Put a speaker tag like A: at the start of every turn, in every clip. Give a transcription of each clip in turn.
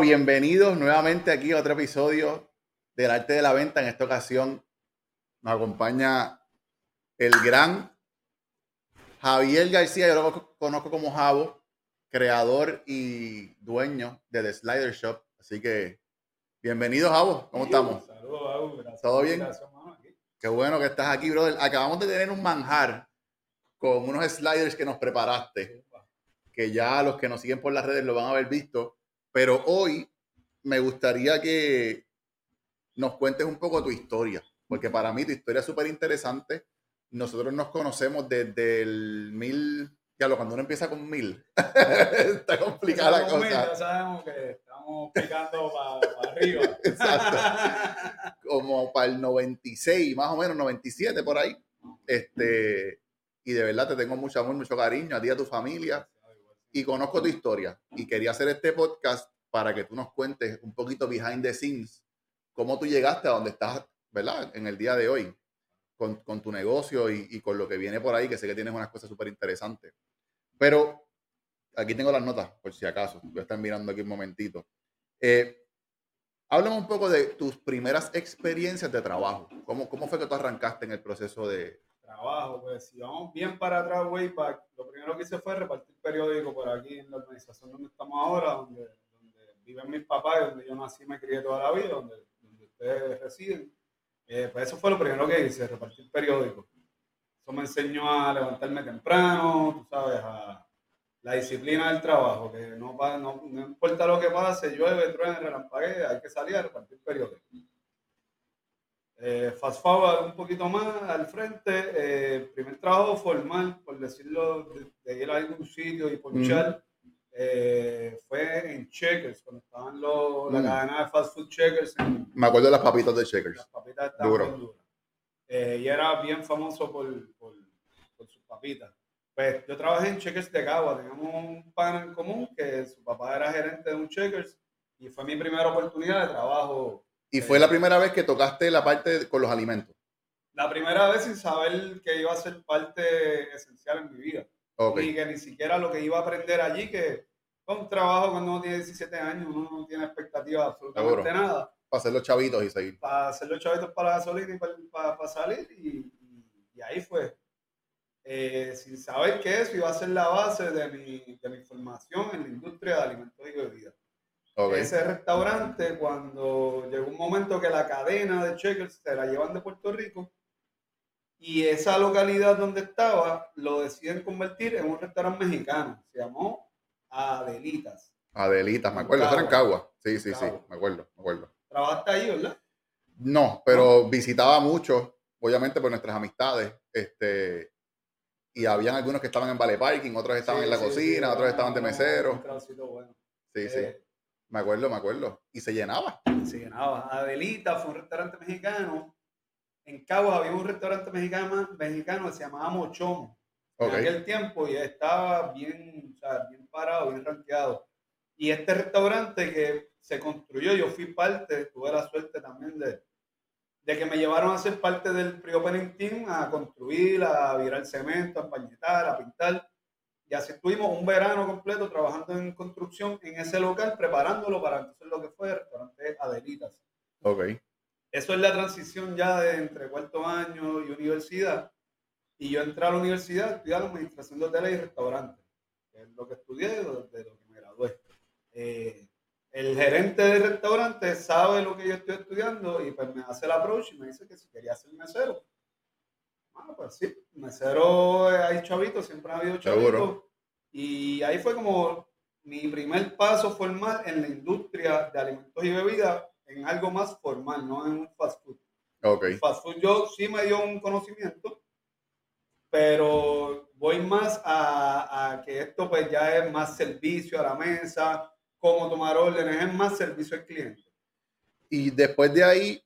A: Bueno, bienvenidos nuevamente aquí a otro episodio del Arte de la Venta. En esta ocasión nos acompaña el gran Javier García, yo lo conozco como Javo, creador y dueño de The Slider Shop. Así que bienvenido, Javo. ¿Cómo estamos?
B: Saludos, Javo. Gracias.
A: ¿Todo bien?
B: Gracias.
A: Qué bueno que estás aquí, brother. Acabamos de tener un manjar con unos sliders que nos preparaste, que ya los que nos siguen por las redes lo van a haber visto. Pero hoy me gustaría que nos cuentes un poco tu historia, porque para mí tu historia es súper interesante. Nosotros nos conocemos desde el mil, ya lo cuando uno empieza con mil, está complicada la cosa.
B: Ya sabemos que estamos picando para arriba.
A: Exacto. Como para el 96, más o menos, 97 por ahí. Este, y de verdad te tengo mucho amor, mucho cariño a ti y a tu familia. Y conozco tu historia. Y quería hacer este podcast para que tú nos cuentes un poquito behind the scenes, cómo tú llegaste a donde estás, ¿verdad? En el día de hoy, con, con tu negocio y, y con lo que viene por ahí, que sé que tienes unas cosas súper interesantes. Pero aquí tengo las notas, por si acaso. Voy a estar mirando aquí un momentito. Eh, háblame un poco de tus primeras experiencias de trabajo. ¿Cómo, ¿Cómo fue que tú arrancaste en el proceso de...
B: Trabajo, pues si vamos bien para atrás, way back, lo primero que hice fue repartir periódico por aquí en la organización donde estamos ahora, donde, donde viven mis papás, donde yo nací y me crié toda la vida, donde, donde ustedes residen. Eh, pues eso fue lo primero que hice, repartir periódico. Eso me enseñó a levantarme temprano, tú sabes, a la disciplina del trabajo, que no, no, no importa lo que pase, llueve, truene, relampaguee, hay que salir a repartir periódico. Eh, fast forward un poquito más al frente, eh, primer trabajo formal, por decirlo, de, de ir a algún sitio y ponchar, eh, fue en Checkers, cuando estaban los, la
A: Mm.
B: cadena de fast food Checkers en,
A: Me acuerdo de las papitas de Checkers.
B: las papitas estaban
A: Duro.
B: duras. Eh, y era bien famoso por, por, por sus papitas. Pues yo trabajé en Checkers de Cagua, teníamos un pan en común que su papá era gerente de un Checkers y fue mi primera oportunidad de trabajo.
A: Y fue la primera vez que tocaste la parte con los alimentos.
B: La primera vez sin saber que iba a ser parte esencial en mi vida. Y que ni siquiera lo que iba a aprender allí, que fue un trabajo cuando uno tiene 17 años, uno no tiene expectativa de absolutamente
A: Seguro.
B: nada.
A: Para hacer los chavitos y seguir.
B: para hacer los chavitos para la gasolina y para, para salir y ahí fue. Eh, sin saber que eso iba a ser la base de mi, de mi formación en la industria de alimentos y bebidas.
A: Ok.
B: Ese restaurante, cuando llegó un momento que la cadena de Checkers se la llevan de Puerto Rico y esa localidad donde estaba lo deciden convertir en un restaurante mexicano. Se llamó Adelitas.
A: Adelitas, me acuerdo. Eso era en Cagua. Sí, sí, sí.
B: Cagua.
A: Me acuerdo, me acuerdo.
B: Trabajaste ahí, ¿verdad?
A: No, pero visitaba mucho, obviamente por nuestras amistades. Este, y habían algunos que estaban en Vale Parking, otros estaban
B: Sí,
A: en la
B: sí,
A: cocina,
B: sí,
A: otros estaban de
B: un-
A: mesero.
B: un bueno.
A: Sí, sí. Me acuerdo, me acuerdo. Y se llenaba.
B: se llenaba. Adelita fue un restaurante mexicano. En Cabo había un restaurante mexicano, mexicano que se llamaba Mochón.
A: Ok.
B: En aquel tiempo y estaba bien, o sea, bien parado, bien rankeado. Y este restaurante que se construyó, yo fui parte, tuve la suerte también de, de que me llevaron a ser parte del pre-opening team, a construir, a virar cemento, a empañetar, a pintar. Y así estuvimos un verano completo trabajando en construcción en ese local, preparándolo para entonces lo que fue el restaurante Adelitas.
A: Ok.
B: Eso es la transición ya de entre cuarto año y universidad. Y yo entré a la universidad a estudiar administración de hoteles y restaurantes, que es lo que estudié de, de lo que me gradué. Eh, el gerente del restaurante sabe lo que yo estoy estudiando y pues me hace el approach y me dice que si quería ser mesero. Ah, pues sí, mesero eh, hay chavitos, siempre ha habido chavitos.
A: Seguro.
B: Y ahí fue como mi primer paso formal en la industria de alimentos y bebidas, en algo más formal, no en un fast food.
A: Ok.
B: Fast food yo sí me dio un conocimiento, pero voy más a, a que esto pues ya es más servicio a la mesa, cómo tomar órdenes, es más servicio al cliente.
A: Y después de ahí,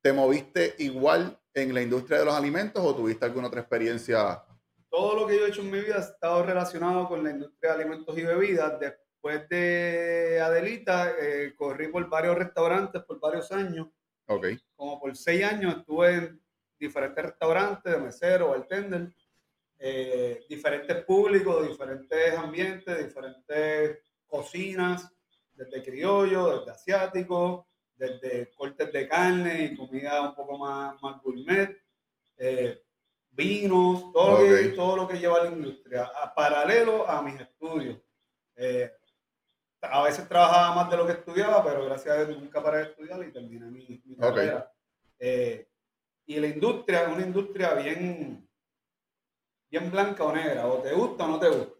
A: ¿te moviste igual en la industria de los alimentos o tuviste alguna otra experiencia?
B: todo lo que yo he hecho en mi vida ha estado relacionado con la industria de alimentos y bebidas. Después de Adelita, eh, corrí por varios restaurantes por varios años.
A: Ok.
B: Como por seis años estuve en diferentes restaurantes de mesero, bartender, eh, diferentes públicos, diferentes ambientes, diferentes cocinas. desde criollo, desde asiático, desde cortes de carne y comida un poco más, más gourmet, eh, vinos, todo, lo que, todo lo que lleva la industria, a paralelo a mis estudios. Eh, a veces trabajaba más de lo que estudiaba, pero gracias a Dios nunca paré de estudiar y terminé mi, mi carrera. Eh, y la industria es una industria bien, bien blanca o negra, o te gusta o no te gusta.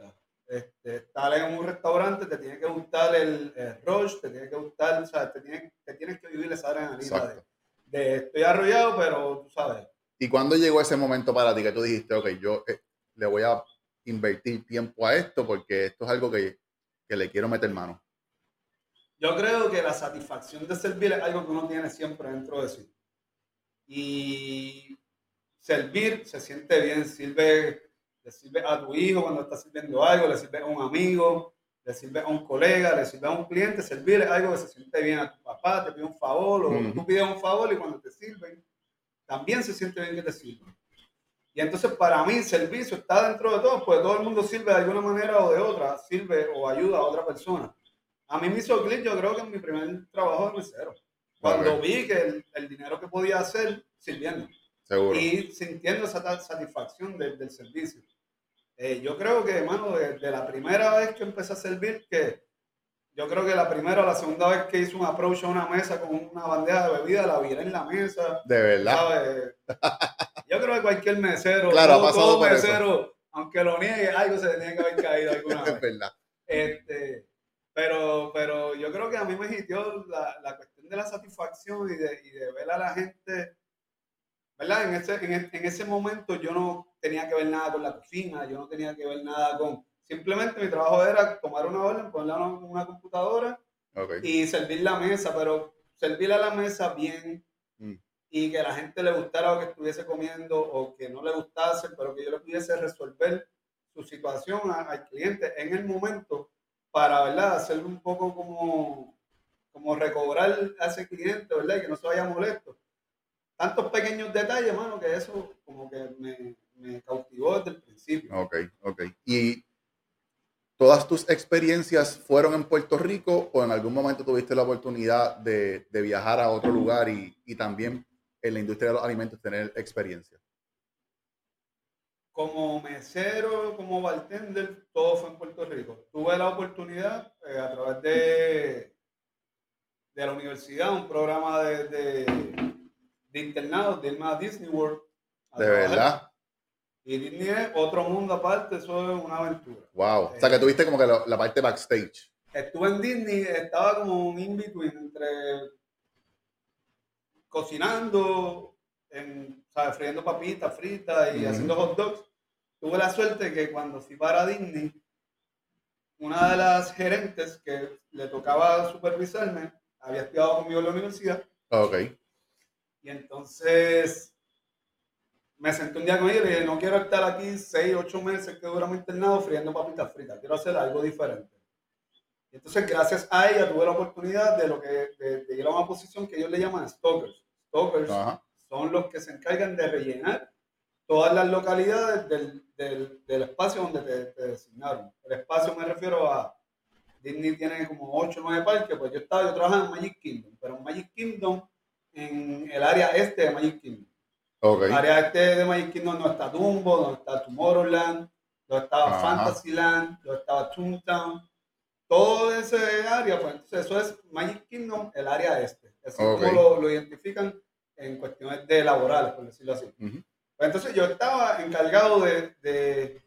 B: Este, estar en un restaurante te tiene que gustar el, rush, te tiene que gustar, o sea, te, tiene, te tienes que vivir esa adrenalina de, de, estoy arrollado, pero tú sabes.
A: ¿Y cuándo llegó ese momento para ti que tú dijiste, ok, yo eh, le voy a invertir tiempo a esto porque esto es algo que, que le quiero meter mano?
B: Yo creo que la satisfacción de servir es algo que uno tiene siempre dentro de sí. Y servir se siente bien, sirve le sirve a tu hijo cuando está sirviendo algo, le sirve a un amigo, le sirve a un colega, le sirve a un cliente, servir es algo que se siente bien a tu papá, te pide un favor, o tú pides un favor y cuando te sirven, también se siente bien que te sirvan. Y entonces para mí el servicio está dentro de todo, pues todo el mundo sirve de alguna manera o de otra, sirve o ayuda a otra persona. A mí me hizo clic, yo creo que en mi primer trabajo de mesero. Cuando vi que el, el, dinero que podía hacer sirviendo. Seguro. Y sintiendo esa satisfacción del servicio. Eh, yo creo que, hermano, desde la primera vez que empecé a servir, que yo creo que la primera o la segunda vez que hice un approach a una mesa con una bandeja de bebida, la viré en la mesa.
A: De verdad.
B: Yo creo que cualquier mesero, claro, todo, todo mesero, aunque lo niegue, algo se tenía que haber caído alguna vez. Es verdad. Este, pero, pero yo creo que a mí me hitió la, la cuestión de la satisfacción y de, y de ver a la gente ¿verdad? En ese, en, ese momento yo no tenía que ver nada con la cocina, yo no tenía que ver nada con... Simplemente mi trabajo era tomar una orden, ponerla en una computadora y servir la mesa, pero servir a la mesa bien mm. y que a la gente le gustara lo que estuviese comiendo o que no le gustase, pero que yo le pudiese resolver su situación al cliente en el momento para, ¿verdad? Hacerle un poco como, como recobrar a ese cliente, ¿verdad? Y que no se vaya molesto tantos pequeños detalles, mano, que eso como que me, me cautivó desde el principio.
A: Ok, ok. ¿Y todas tus experiencias fueron en Puerto Rico o en algún momento tuviste la oportunidad de, de viajar a otro lugar y, y, también en la industria de los alimentos tener experiencia?
B: Como mesero, como bartender, todo fue en Puerto Rico. Tuve la oportunidad eh, a través de, de la universidad, un programa de de de irme a Disney World.
A: de verdad.
B: Y Disney es otro mundo aparte, eso es una aventura.
A: Wow. o sea, que tuviste como que la, parte backstage.
B: Estuve en Disney, estaba como un in-between entre cocinando, en, ¿sabes? friendo papitas fritas y haciendo hot dogs. Tuve la suerte que cuando fui para Disney, una de las gerentes que le tocaba supervisarme había estudiado conmigo en la universidad.
A: Ok.
B: Y entonces me senté un día con ella y dije, no quiero estar aquí seis, ocho meses que dura mi internado friendo papitas fritas, quiero hacer algo diferente. Y entonces gracias a ella tuve la oportunidad de, lo que, de, ir a una posición que ellos le llaman stalkers. Stalkers son los que se encargan de rellenar todas las localidades del, del, del espacio donde te, te, designaron. El espacio me refiero a Disney tiene como 8 o 9 parques, pues yo estaba, yo trabajaba en Magic Kingdom, pero en Magic Kingdom en el área este de Magic Kingdom. Okay. El área este de Magic Kingdom no está Dumbo, no está Tomorrowland, no estaba Fantasyland, no estaba Toontown. Todo ese área, pues entonces eso es Magic Kingdom, el área este. Así como lo, lo, identifican en cuestiones de laborales, por decirlo así. pues entonces yo estaba encargado de, de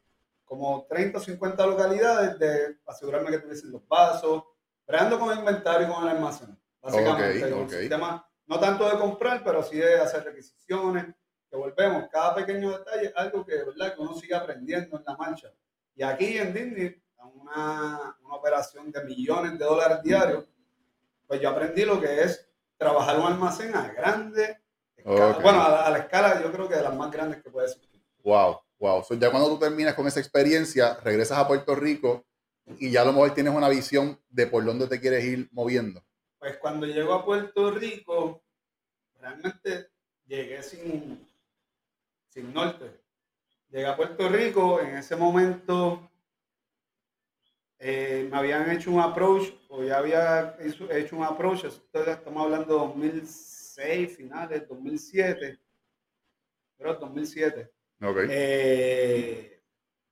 B: como 30 o 50 localidades de asegurarme que tuviesen los vasos, creando con el inventario y con el almacén. Básicamente, okay, un sistema no tanto de comprar, pero sí de hacer requisiciones, que volvemos, cada pequeño detalle, algo que, ¿verdad? que uno sigue aprendiendo en la marcha. Y aquí en Disney, una, una operación de millones de dólares diarios, pues yo aprendí lo que es trabajar un almacén a grande Bueno, a la, escala yo creo que de las más grandes que puede existir.
A: Wow, wow. ya cuando tú terminas con esa experiencia, regresas a Puerto Rico y ya a lo mejor tienes una visión de por dónde te quieres ir moviendo.
B: Pues cuando llego a Puerto Rico, realmente llegué sin, sin norte. Llegué a Puerto Rico, en ese momento eh, me habían hecho un approach, o ya había hecho un approach, estamos hablando de 2006, finales, 2007, pero 2007.
A: Okay.
B: Eh,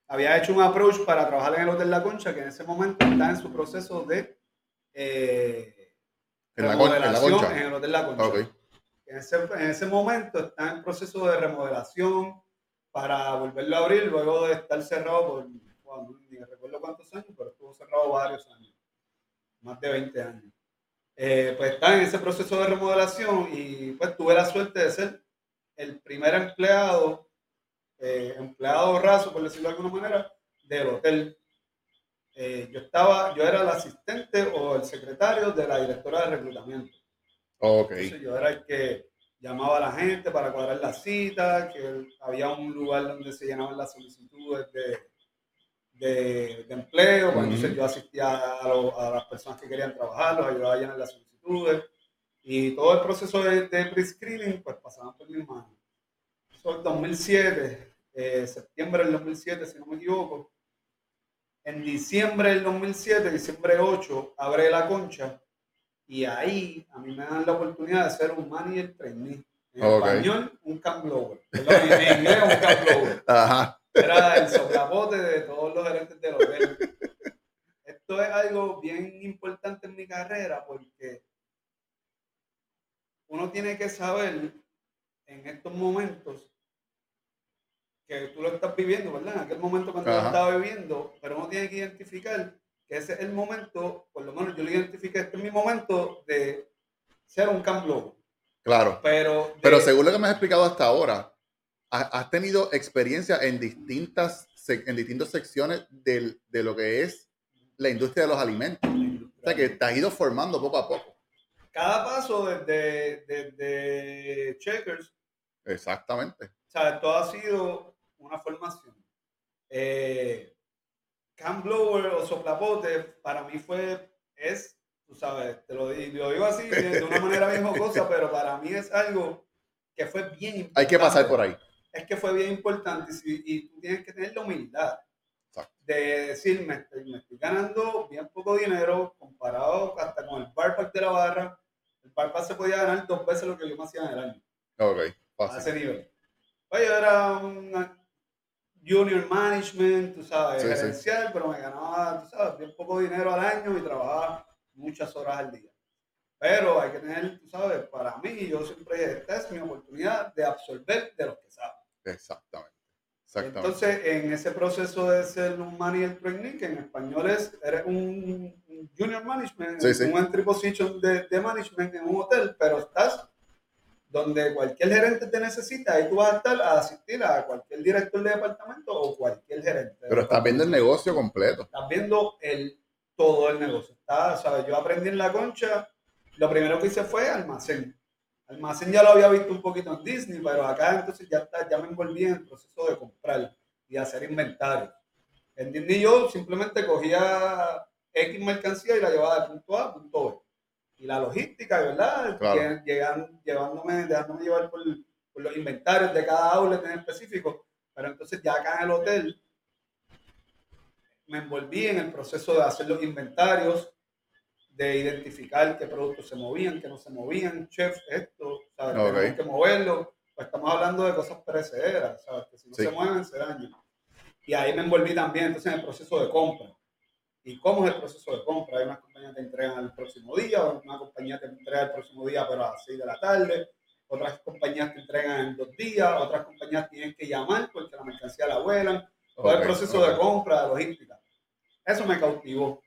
B: había hecho un approach para trabajar en el Hotel La Concha, que en ese momento está en su proceso de
A: eh, ¿En, la, Concha?
B: en el Hotel La Concha. En, ese, en ese momento está en proceso de remodelación para volverlo a abrir luego de estar cerrado por ni recuerdo cuántos años, pero estuvo cerrado varios años, más de 20 años. Eh, pues está en ese proceso de remodelación y pues tuve la suerte de ser el primer empleado, eh, empleado raso, por decirlo de alguna manera, del hotel. Eh, yo estaba, yo era el asistente o el secretario de la directora de reclutamiento.
A: Okay.
B: yo era el que llamaba a la gente para cuadrar la cita, que había un lugar donde se llenaban las solicitudes de, de, empleo, pues entonces yo asistía a, las personas que querían trabajar, los ayudaba a llenar las solicitudes y todo el proceso de, de pre-screening pues pasaba por mis manos. Eso en 2007, eh, septiembre del 2007 si no me equivoco. En diciembre del 2007, diciembre 8, abre la concha y ahí a mí me dan la oportunidad de ser un manager trainee. En español, un camp blower. En inglés, un camp blower. Ajá. Era el soplapote de todos los gerentes del hotel. Esto es algo bien importante en mi carrera porque uno tiene que saber en estos momentos que tú lo estás viviendo, ¿verdad? En aquel momento cuando lo estaba viviendo, pero uno tiene que identificar que ese es el momento, por lo menos yo lo identifiqué, este es mi momento de ser un cambio.
A: Claro.
B: Pero,
A: pero según lo que me has explicado hasta ahora, has tenido experiencia en distintas, en distintas secciones de lo que es la industria de los alimentos. O sea, que te has ido formando poco a poco.
B: Cada paso desde, desde Checkers.
A: Exactamente.
B: O sea, todo ha sido una formación. Eh, Cam blower o soplapote para mí fue, es, tú sabes, te lo, lo digo así de, una manera bien jocosa, pero para mí es algo que fue bien
A: importante. Hay que pasar por ahí
B: es que fue bien importante y, tú tienes que tener la humildad de decirme, estoy, me estoy ganando bien poco dinero comparado hasta con el barpack de la barra. El barpack se podía ganar dos veces lo que yo me hacía en el año.
A: Ok,
B: fácil. A ese nivel. Oye, era junior management, tú sabes, gerencial, pero me ganaba, tú sabes, bien poco dinero al año y trabajaba muchas horas al día. Pero hay que tener, tú sabes, para mí, yo siempre, esta es mi oportunidad de absorber de lo que sabes.
A: Exactamente.
B: Entonces, en ese proceso de ser un manager trainee, que en español es, eres un junior management, un entry position de, de, management en un hotel, pero estás donde cualquier gerente te necesita, y tú vas a estar a asistir a cualquier director de departamento o cualquier gerente.
A: Pero estás viendo el negocio completo.
B: Estás viendo el, todo el negocio. Está, ¿sabes? Yo aprendí en la concha, lo primero que hice fue almacén Almacén ya lo había visto un poquito en Disney, pero acá entonces ya, está, ya me envolví en el proceso de comprar y hacer inventario. En Disney yo simplemente cogía X mercancía y la llevaba de punto A a punto B. Y la logística, ¿verdad? Llegan, llevándome, dejándome llevar por, por, los inventarios de cada outlet en específico. Pero entonces ya acá en el hotel me envolví en el proceso de hacer los inventarios, de identificar qué productos se movían, qué no se movían, chef, esto, ¿sabes? Tenemos que moverlo. Pues estamos hablando de cosas perecederas, ¿sabes? Que si no se mueven, se dañan. Y ahí me envolví también entonces en el proceso de compra. ¿Y cómo es el proceso de compra? Hay unas compañías que entregan el próximo día, una compañía que entrega el próximo día, pero a las 6 de la tarde. Otras compañías que entregan en dos días, otras compañías tienen que llamar porque la mercancía la vuelan. Todo el proceso de compra, de logística. Eso me cautivó.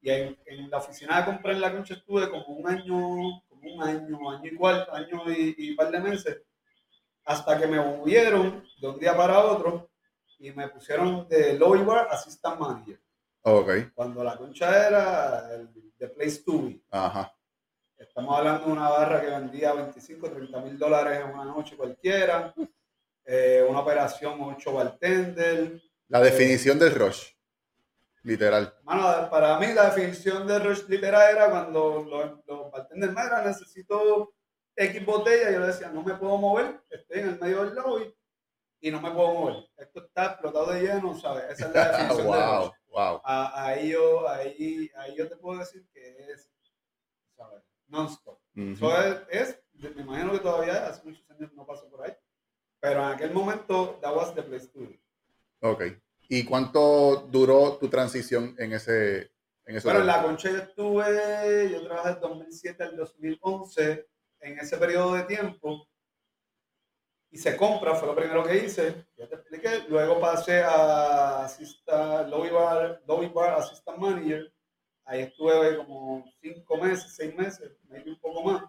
B: Y en, en, la oficina de compra en la concha estuve como un año, como un año, año y cuarto, año y, un par de meses, hasta que me movieron de un día para otro y me pusieron de Lobby Bar Assistant Manager.
A: Okay.
B: Cuando la concha era el de Place to Be.
A: Ajá.
B: Estamos hablando de una barra que vendía 25, 30 mil dólares en una noche cualquiera. Eh, una operación 8 bartender.
A: La definición del rush. Literal.
B: Mano, para mí la definición de rush literal era cuando los, los bartenders me eran, necesito X botella, yo le decía, no me puedo mover, estoy en el medio del lobby y no me puedo mover. Esto está explotado de lleno, ¿sabes? Esa es la definición de rush.
A: Wow.
B: A- ahí, yo, ahí, ahí yo te puedo decir que es, ¿sabes? Non-stop.
A: Ujú.
B: Eso es, es- me imagino que todavía hace muchos años no pasó por ahí, pero en aquel momento, that was the place to be.
A: Ok. ¿Y cuánto duró tu transición en ese en ese
B: Bueno, en la concha yo estuve, yo trabajé del 2007 al 2011, en ese periodo de tiempo, y se compra, fue lo primero que hice, ya te expliqué, luego pasé a asista, lobby bar, lobby bar assistant manager, ahí estuve como cinco meses, seis meses, maybe un poco más.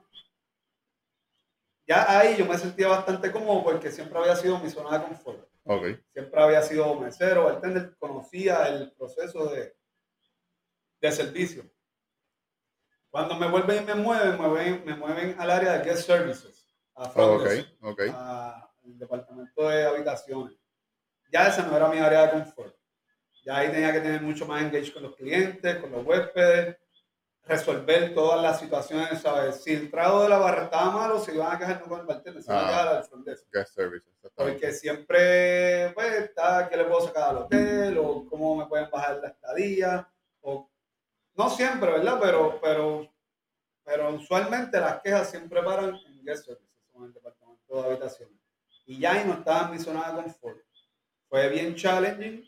B: Ya ahí yo me sentía bastante cómodo porque siempre había sido mi zona de confort
A: Ok.
B: siempre había sido mesero, bartender, conocía el proceso de, de servicio. Cuando me vuelven y me mueven, me mueven, me mueven al área de guest services, a front
A: Ok.
B: desk,
A: Ok.
B: a- al departamento de habitaciones. Ya esa no era mi área de confort. Ya ahí tenía que tener mucho más engage con los clientes, con los huéspedes, resolver todas las situaciones, ¿sabes? Si el trago de la barra estaba malo, se iban a quejar no con el bartender, se iban a
A: Ah.
B: quejar al
A: service. exactamente.
B: Porque siempre, pues, está, ¿qué le puedo sacar al hotel? O cómo me pueden bajar la estadía. O, no siempre, ¿verdad? Pero, pero, pero usualmente las quejas siempre paran en guest services, en el departamento de habitaciones. Y ya ahí no estaba en mi zona de confort. Fue bien challenging,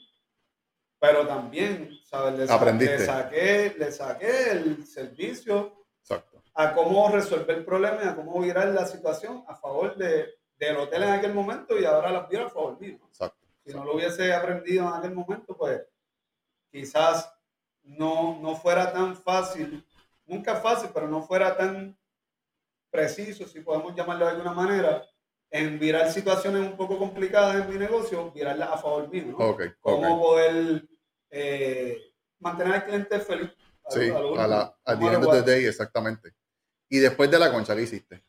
B: pero también, ¿sabes? Le,
A: Aprendiste.
B: le saqué, le saqué el servicio
A: Exacto.
B: a cómo resolver el problema y a cómo virar la situación a favor de, del hotel en aquel momento y ahora las viro a favor mío.
A: Exacto.
B: Si no lo hubiese aprendido en aquel momento, pues quizás no, no fuera tan fácil, nunca fácil, pero no fuera tan preciso, si podemos llamarlo de alguna manera, en virar situaciones un poco complicadas en mi negocio, virarlas a favor mío. ¿no?
A: Ok. Ok.
B: Cómo poder eh, mantener al cliente feliz. a
A: Sí,
B: a lo
A: a la, at the end of the day, exactamente. Y después de la concha, ¿qué hiciste?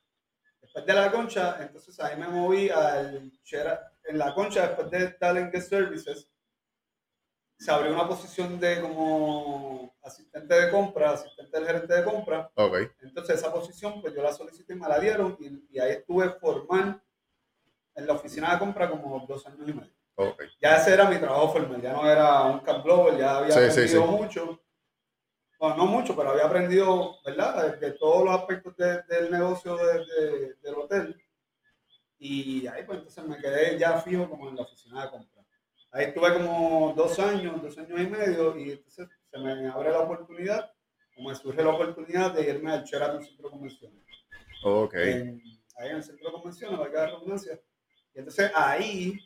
B: Después de la concha, entonces ahí me moví al Shera- en la concha, después de Talent Services, se abrió una posición de como asistente de compra, asistente del gerente de compra.
A: Ok.
B: Entonces esa posición, pues yo la solicité y me la dieron y, y ahí estuve formal en la oficina de compra como dos años y medio.
A: Ok.
B: Ya ese era mi trabajo formal, ya no era un camp global, ya había
A: Sí, sí,
B: aprendido
A: sí.
B: mucho. Bueno, no mucho, pero había aprendido, ¿verdad? De, de todos los aspectos de- del negocio de- de- del hotel. Y ahí pues entonces me quedé ya fijo como en la oficina de compra. Ahí estuve como dos años, dos años y medio, y entonces se me abre la oportunidad, o me surge la oportunidad de irme al Sheraton Centro de Convenciones
A: Ok.
B: en, ahí en el centro de convenciones, valga la redundancia. Y entonces ahí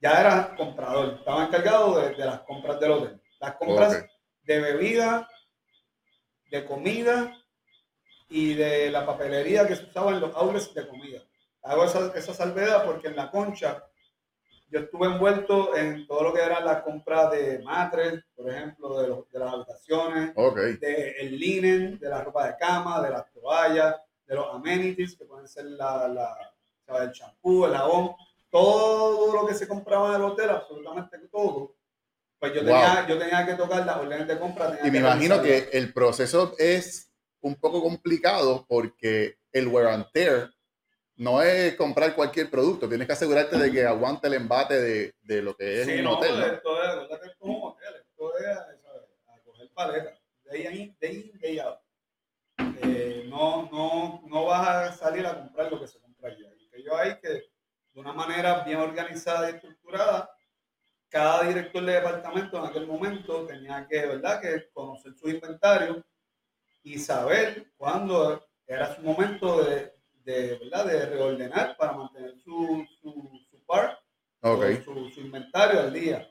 B: ya era comprador, estaba encargado de, de las compras del hotel. Las compras
A: Ok.
B: de bebida, de comida y de la papelería que se usaba en los outlets de comida. Hago esa, esa salvedad porque en la concha yo estuve envuelto en todo lo que era la compra de matres, por ejemplo, de, los- de las habitaciones,
A: Ok.
B: del linen, de la ropa de cama, de las toallas, de los amenities, que pueden ser la, la, el champú, el jabón, todo lo que se compraba en el hotel, absolutamente todo. Pues yo,
A: Wow.
B: tenía, yo tenía que tocar las órdenes de compra. tenía
A: Y me
B: que
A: imagino que el proceso es un poco complicado porque el wear and tear no es comprar cualquier producto. Tienes que asegurarte de que aguante el embate de, de lo que es
B: Sí,
A: un
B: no,
A: hotel. ¿no?
B: esto es, esto es un hotel, esto es ¿sabes? a coger paleta, day in, day in, day out. Eh, no, no, no vas a salir a comprar lo que se compra allá. Y que yo hay que, de una manera bien organizada y estructurada, cada director de departamento en aquel momento tenía que, ¿verdad?, que conocer su inventario y saber cuándo era su momento de, de, ¿verdad? de reordenar para mantener su, su, su par
A: Ok.
B: su, su inventario al día.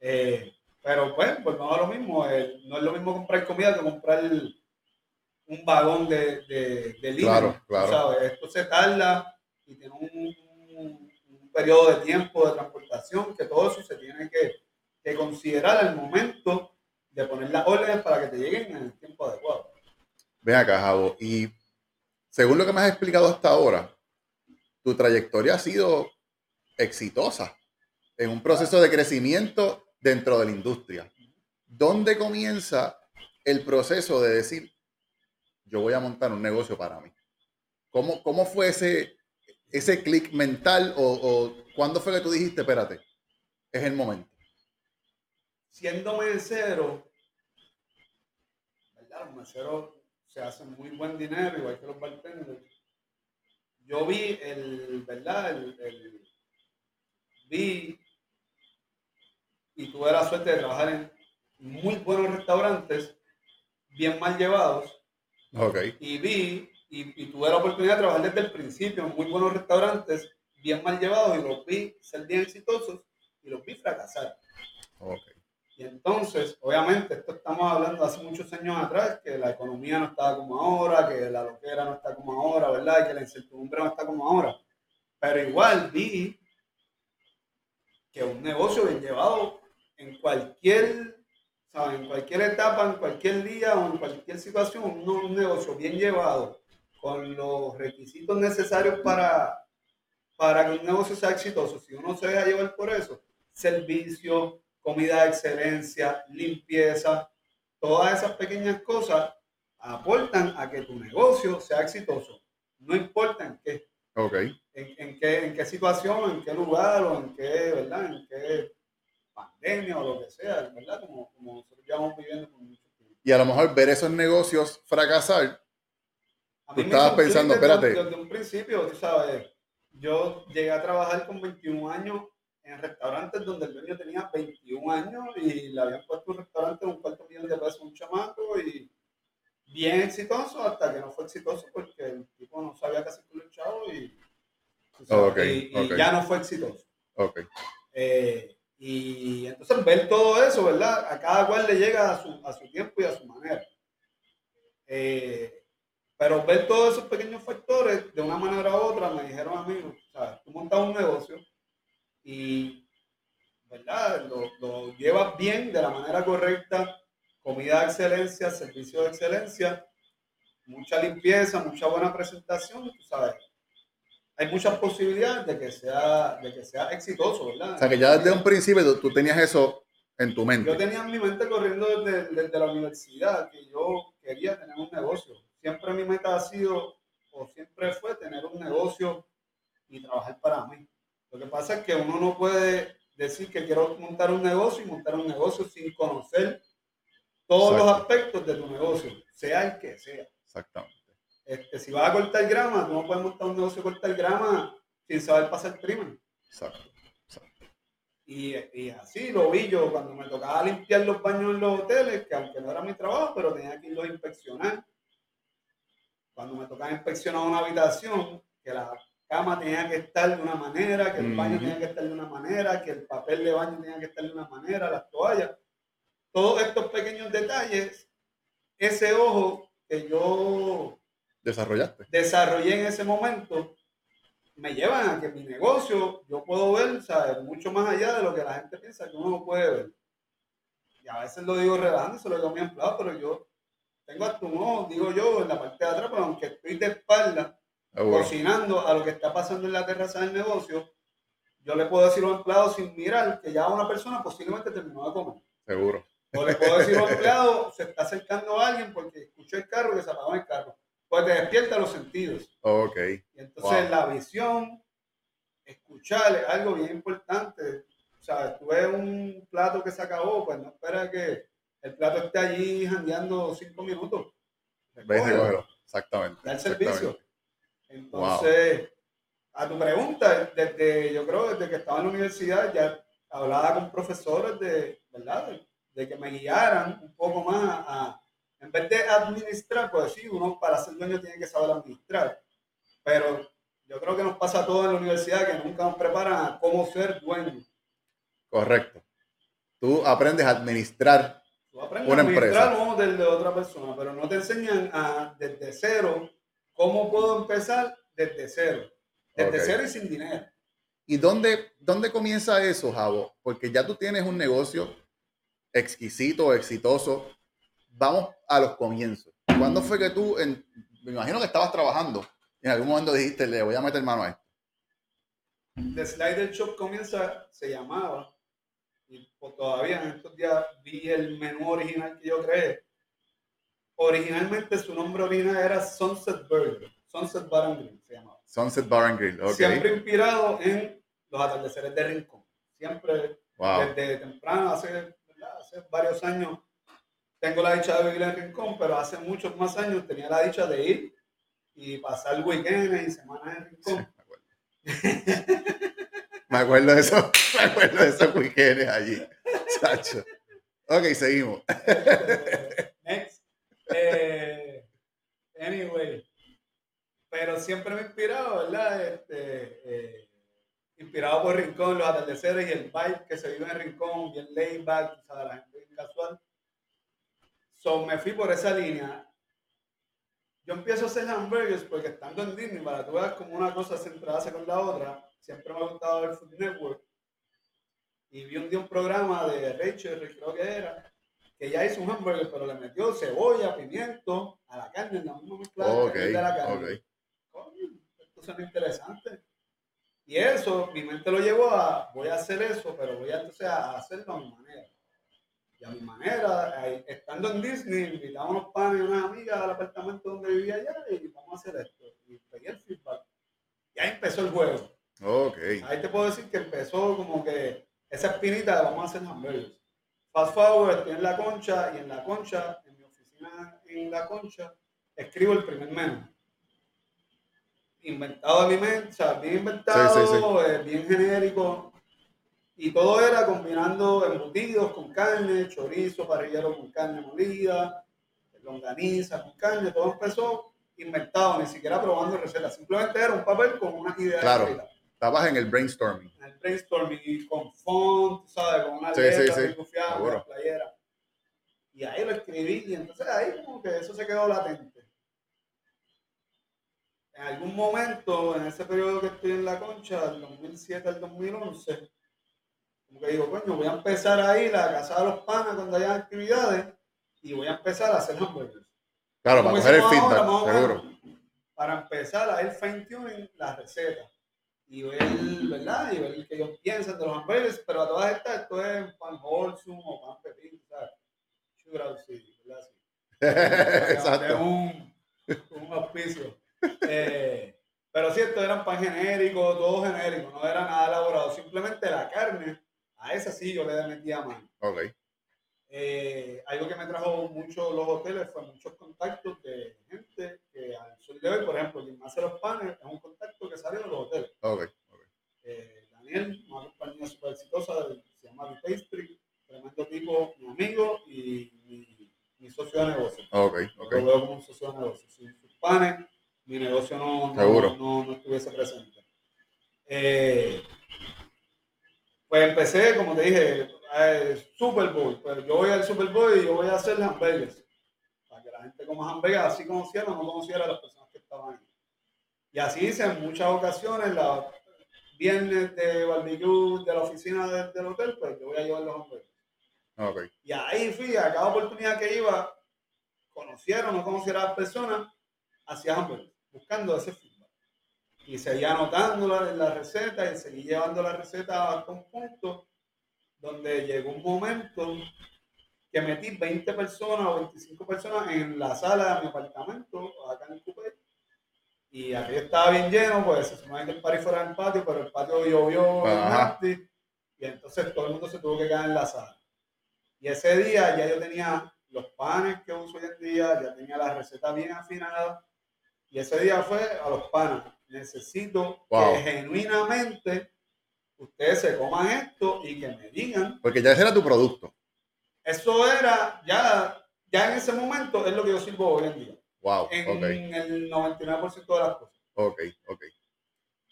B: Eh, pero pues, volvemos a lo mismo. eh, no es lo mismo comprar comida que comprar un vagón de, de, de línea,
A: Claro, claro.
B: sabes. Esto se tarda y tiene un, un- un periodo de tiempo de transportación que todo eso se tiene que, que considerar al momento de poner las órdenes para que te lleguen en el tiempo adecuado.
A: Ven acá, Javo. Y según lo que me has explicado hasta ahora, tu trayectoria ha sido exitosa en un proceso de crecimiento dentro de la industria. ¿Dónde comienza el proceso de decir, yo voy a montar un negocio para mí? ¿Cómo, cómo fue ese, ese clic mental o, o cuándo fue que tú dijiste, espérate, es el momento?
B: siendo mesero, ¿verdad? Los meseros se hacen muy buen dinero, igual que los bartenders. Yo vi el, ¿verdad? El, el- vi y tuve la suerte de trabajar en muy buenos restaurantes, bien mal llevados,
A: Ok.
B: y vi y, y tuve la oportunidad de trabajar desde el principio en muy buenos restaurantes, bien mal llevados, y los vi ser bien exitosos y los vi fracasar.
A: Ok.
B: Y entonces, obviamente, esto estamos hablando de hace muchos años atrás, que la economía no estaba como ahora, que la loquera no está como ahora, ¿verdad? Y que la incertidumbre no está como ahora. Pero igual vi que un negocio bien llevado en cualquier, ¿sabes? En cualquier etapa, en cualquier día o en cualquier situación, un, un negocio bien llevado, con los requisitos necesarios para, para que un negocio sea exitoso. Si uno se deja llevar por eso, servicio, comida de excelencia, limpieza, todas esas pequeñas cosas aportan a que tu negocio sea exitoso. No importa en qué,
A: Ok.
B: en, en qué, en qué situación, en qué lugar o en qué, ¿verdad? En qué pandemia o lo que sea, ¿verdad? Como, como nosotros llevamos viviendo por mucho tiempo.
A: Y a lo mejor ver esos negocios fracasar.
B: A
A: Tú estabas pensando,
B: desde-
A: espérate.
B: Desde un principio, tú sabes, yo llegué a trabajar con 21 años en restaurantes donde el dueño tenía 21 años y le habían puesto un restaurante de un cuarto millón de pesos a un chamaco y bien exitoso hasta que no fue exitoso porque el tipo no sabía hacer con el chavo y, tú sabes,
A: Ok,
B: y- y ya no fue exitoso.
A: Ok.
B: Eh, y entonces ver todo eso, ¿verdad? A cada cual le llega a su, a su tiempo y a su manera. Eh, pero ver todos esos pequeños factores de una manera u otra me dijeron a mí, o sea, tú montas un negocio y, ¿verdad? Lo, lo llevas bien de la manera correcta, comida de excelencia, servicio de excelencia, mucha limpieza, mucha buena presentación, tú sabes. Hay muchas posibilidades de que sea, de que sea exitoso, ¿verdad?
A: O sea que ya desde un principio tú, tú tenías eso en tu mente.
B: Yo tenía en mi mente corriendo desde, desde la universidad que yo quería tener un negocio. Siempre mi meta ha sido, o siempre fue, tener un negocio y trabajar para mí. Lo que pasa es que uno no puede decir que quiero montar un negocio y montar un negocio sin conocer todos los aspectos de tu negocio, sea el que sea.
A: Exactamente.
B: Este, si vas a cortar grama, tú no puedes montar un negocio de cortar grama sin saber pasar crimen.
A: Exacto.
B: Y, y así lo vi yo cuando me tocaba limpiar los baños en los hoteles, que aunque no era mi trabajo, pero tenía que irlos a inspeccionar. Cuando me tocaba inspeccionar una habitación, que la cama tenía que estar de una manera, que el baño
A: Ujú.
B: tenía que estar de una manera, que el papel de baño tenía que estar de una manera, las toallas. Todos estos pequeños detalles, ese ojo que yo
A: Desarrollaste.
B: desarrollé en ese momento me llevan a que mi negocio yo puedo ver ¿sabes? mucho más allá de lo que la gente piensa que uno no puede ver. Y a veces lo digo relajando, se lo digo a mi empleado, pero yo tengo hasta un ojo, digo yo, en la parte de atrás, pero aunque estoy de espalda
A: Seguro.
B: cocinando a lo que está pasando en la terraza del negocio, yo le puedo decir a un empleado sin mirar que ya una persona posiblemente terminó de comer.
A: Seguro.
B: O le puedo decir a un empleado, se está acercando a alguien porque escuchó el carro que se apagó el carro. Pues te despierta los sentidos.
A: Ok.
B: Y entonces
A: Wow.
B: la visión, escuchar es algo bien importante. O sea, tú ves un plato que se acabó, pues no espera que el plato esté allí jangueando cinco minutos.
A: Ves. Exactamente.
B: da el servicio.
A: exactamente.
B: Entonces, a tu pregunta, desde, yo creo desde que estaba en la universidad ya hablaba con profesores de, ¿verdad? De, de que me guiaran un poco más a, en vez de administrar, pues sí, uno para ser dueño tiene que saber administrar. Pero yo creo que nos pasa a todos en la universidad que nunca nos preparan a cómo ser dueño.
A: Correcto. Tú aprendes a administrar.
B: Tú aprendes
A: Una
B: a administrar
A: empresa.
B: un del de otra persona, pero no te enseñan a desde cero cómo puedo empezar desde cero. Desde cero y sin dinero.
A: ¿Y dónde, dónde comienza eso, Javo? Porque ya tú tienes un negocio exquisito, exitoso. Vamos a los comienzos. ¿Cuándo fue que tú, en- me imagino que estabas trabajando, en algún momento dijiste, le voy a meter mano a esto?
B: The Slider Shop comienza, se llamaba, y pues todavía en estos días vi el menú original que yo creé. Originalmente su nombre original era Sunset Burger, Sunset Bar and Grill se llamaba.
A: Sunset Bar and Grill, ok.
B: Siempre inspirado en los atardeceres de Rincón. Siempre
A: Wow.
B: desde temprano, hace, ¿verdad? ya hace varios años tengo la dicha de vivir en Rincón, pero hace muchos más años tenía la dicha de ir y pasar weekends y semanas en Rincón.
A: me acuerdo de eso, me acuerdo de esos weekends allí. Sacho. Ok, seguimos.
B: Anyway, pero siempre me he inspirado, ¿verdad? Este, eh, inspirado por Rincón, los atardeceres y el vibe que se vive en Rincón, bien laid back, o sea, la gente bien casual. So, me fui por esa línea. Yo empiezo a hacer hamburgers porque estando en Disney, para tú veas como una cosa se con la otra, siempre me ha gustado ver Food Network. Y vi un día un programa de Rachel, creo que era, que ya hizo un hamburger, pero le metió cebolla, pimiento a la carne, en la misma mezcla
A: okay,
B: de la carne.
A: okay.
B: Coño, esto suena interesante. Y eso, mi mente lo llevó a, voy a hacer eso, pero voy a, entonces a hacerlo a mi manera. Y a mi manera, ahí, estando en Disney, invitamos a unos panes y unas amigas al apartamento donde vivía allá y vamos a hacer esto. Y pegué el feedback. Y ahí empezó el juego.
A: Ok.
B: Ahí te puedo decir que empezó como que esa espinita de vamos a hacer hamburgers. Fast forward, estoy en la concha y en la concha, en mi oficina en la concha, escribo el primer menú. Inventado de mi mente, o sea, bien inventado,
A: Sí, sí, sí.
B: eh, bien genérico. Y todo era combinando embutidos con carne, chorizo, parrillero con carne molida, longaniza con carne, todo empezó inventado, ni siquiera probando recetas. Simplemente era un papel con una idea
A: Claro. Estabas en el brainstorming.
B: En el brainstorming y con font, ¿sabes? Con una
A: Sí,
B: letra
A: sí, sí,
B: bien confiada,
A: seguro.
B: una playera. Y ahí lo escribí y entonces ahí como que eso se quedó latente. En algún momento, en ese periodo que estoy en la concha, del 2007 al 2011, como que digo, coño, voy a empezar a ir a la casa de los panas cuando haya actividades y voy a empezar a hacer hamburgers.
A: Claro, para
B: Como
A: coger el
B: ahora, menos,
A: seguro.
B: Para empezar a ir fine tuning las recetas y ver, ¿verdad? Y ver qué ellos piensan de los hamburguesas, pero a todas estas, esto es pan wholesome o pan pepín, ¿sabes? Shootout, sí, ¿verdad? Sí. Es
A: Exacto.
B: un, un auspicio. Eh, pero sí, esto era un pan genérico, todo genérico, no era nada elaborado. Simplemente la carne, a esa sí yo le metía mano.
A: Ok.
B: Eh, algo que me trajo mucho los hoteles fue muchos contactos de gente que al sol de hoy, por ejemplo, quien hace los panes es un contacto que salió de los hoteles.
A: Ok. ok.
B: Eh, Daniel, una compañía súper exitosa, se llama The Pastry, tremendo tipo, mi amigo y mi, mi socio de negocio.
A: Ok. Ok.
B: Lo veo como un socio de negocio. Sin sus panes, mi negocio no, no, no, no estuviese presente. Eh, pues empecé, como te dije, eh, Super Bowl. Pero yo voy al Super Bowl y yo voy a hacer hamburgues. Para que la gente coma hamburgues, así conociera o no conociera a las personas que estaban ahí. Y así hice en muchas ocasiones, la viernes de barbecue de la oficina de- del hotel, pues yo voy a llevar los hamburgues.
A: Ok.
B: Y ahí fui, a cada oportunidad que iba, conociera o no conociera a las personas, hacía buscando ese feedback. Y seguía anotándola en la receta y seguí llevando la receta hasta un punto donde llegó un momento que metí 20 personas o 25 personas en la sala de mi apartamento, acá en el Coupé. Y aquí estaba bien lleno, pues se supone que el party fuera en el patio, pero el patio llovió y entonces todo el mundo se tuvo que quedar en la sala. Y ese día ya yo tenía los panes que uso hoy en día, ya tenía la receta bien afinada. Y ese día fue a los panes. Necesito
A: Wow.
B: que genuinamente ustedes se coman esto y que me digan.
A: Porque ya ese era tu producto.
B: Eso era, ya, ya en ese momento es lo que yo sirvo hoy en día.
A: Wow.
B: En
A: Ok.
B: el 99% de las cosas.
A: Ok. Ok.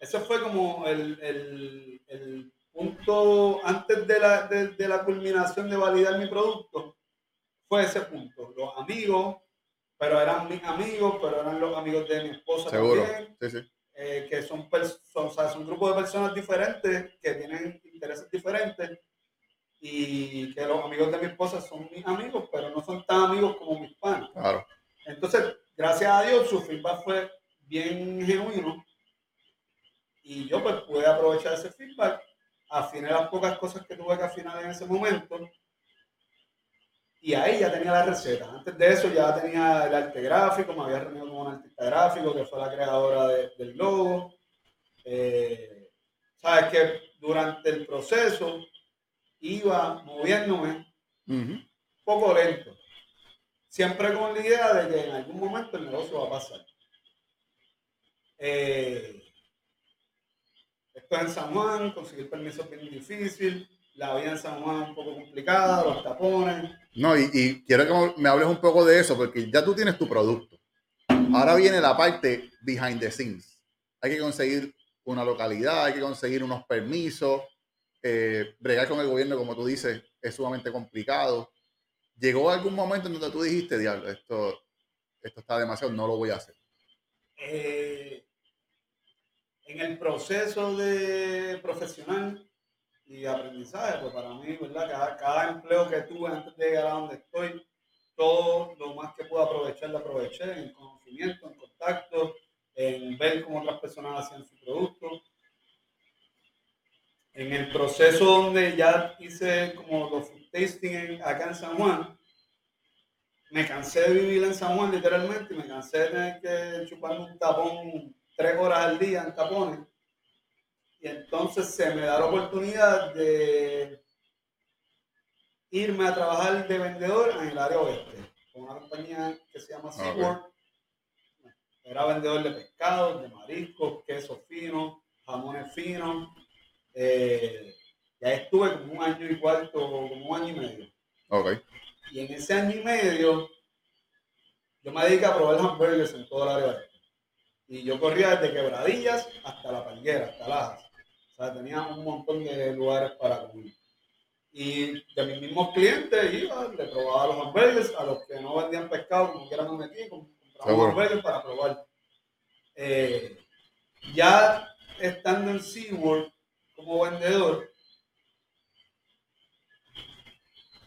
B: Eso fue como el, el- el punto antes de la, de, de la culminación de validar mi producto. Fue ese punto. Los amigos, pero eran mis amigos, pero eran los amigos de mi esposa
A: Seguro.
B: también,
A: Sí, sí.
B: eh, que son, son, o sea, son grupos de personas diferentes que tienen intereses diferentes y que los amigos de mi esposa son mis amigos, pero no son tan amigos como mis panas.
A: Claro.
B: Entonces, gracias a Dios, su feedback fue bien genuino y yo pues pude aprovechar ese feedback, afiné las pocas cosas que tuve que afinar en ese momento y ahí ya tenía la receta. Antes de eso ya tenía el arte gráfico, me había reunido con un artista gráfico que fue la creadora de- del logo. Eh, Sabes que durante el proceso iba moviéndome
A: Ujú.
B: poco lento. Siempre con la idea de que en algún momento el negocio va a pasar. Eh, en San Juan, conseguir permiso es bien difícil, la vida en San Juan un poco complicada, los tapones.
A: No, y, y quiero que me hables un poco de eso, porque ya tú tienes tu producto. Ahora viene la parte behind the scenes. Hay que conseguir una localidad, hay que conseguir unos permisos. eh, bregar con el gobierno, como tú dices, es sumamente complicado. ¿Llegó algún momento en donde tú dijiste, diablo, esto, esto está demasiado, no lo voy a hacer?
B: Eh, en el proceso de profesional y aprendizaje, pues para mí, ¿verdad? Cada, cada empleo que tuve antes de llegar a donde estoy, todo lo más que pude aprovechar, lo aproveché en conocimiento, en contacto, en ver cómo otras personas hacían su producto. En el proceso donde ya hice como los food tasting acá en San Juan, me cansé de vivir en San Juan literalmente me cansé de tener que chuparme un tapón tres horas al día en tapones. Y entonces se me da la oportunidad de irme a trabajar de vendedor en el área oeste, con una compañía que se llama SeaWorld. Era vendedor de pescados, de mariscos, quesos finos, jamones finos. Eh, y ahí estuve como un año y cuarto, como un año y medio.
A: Ok.
B: Y en ese año y medio, yo me dediqué a probar hamburgues en todo el área oeste. Y yo corría desde Quebradillas hasta La Palguera, hasta Lajas. O sea, tenía un montón de lugares para comer. Y de mis mismos clientes iba, le probaba los hamburgues, a los que no vendían pescado, como quiera me metí, com- compraba hamburgues para probar. Eh, ya estando en SeaWorld como vendedor,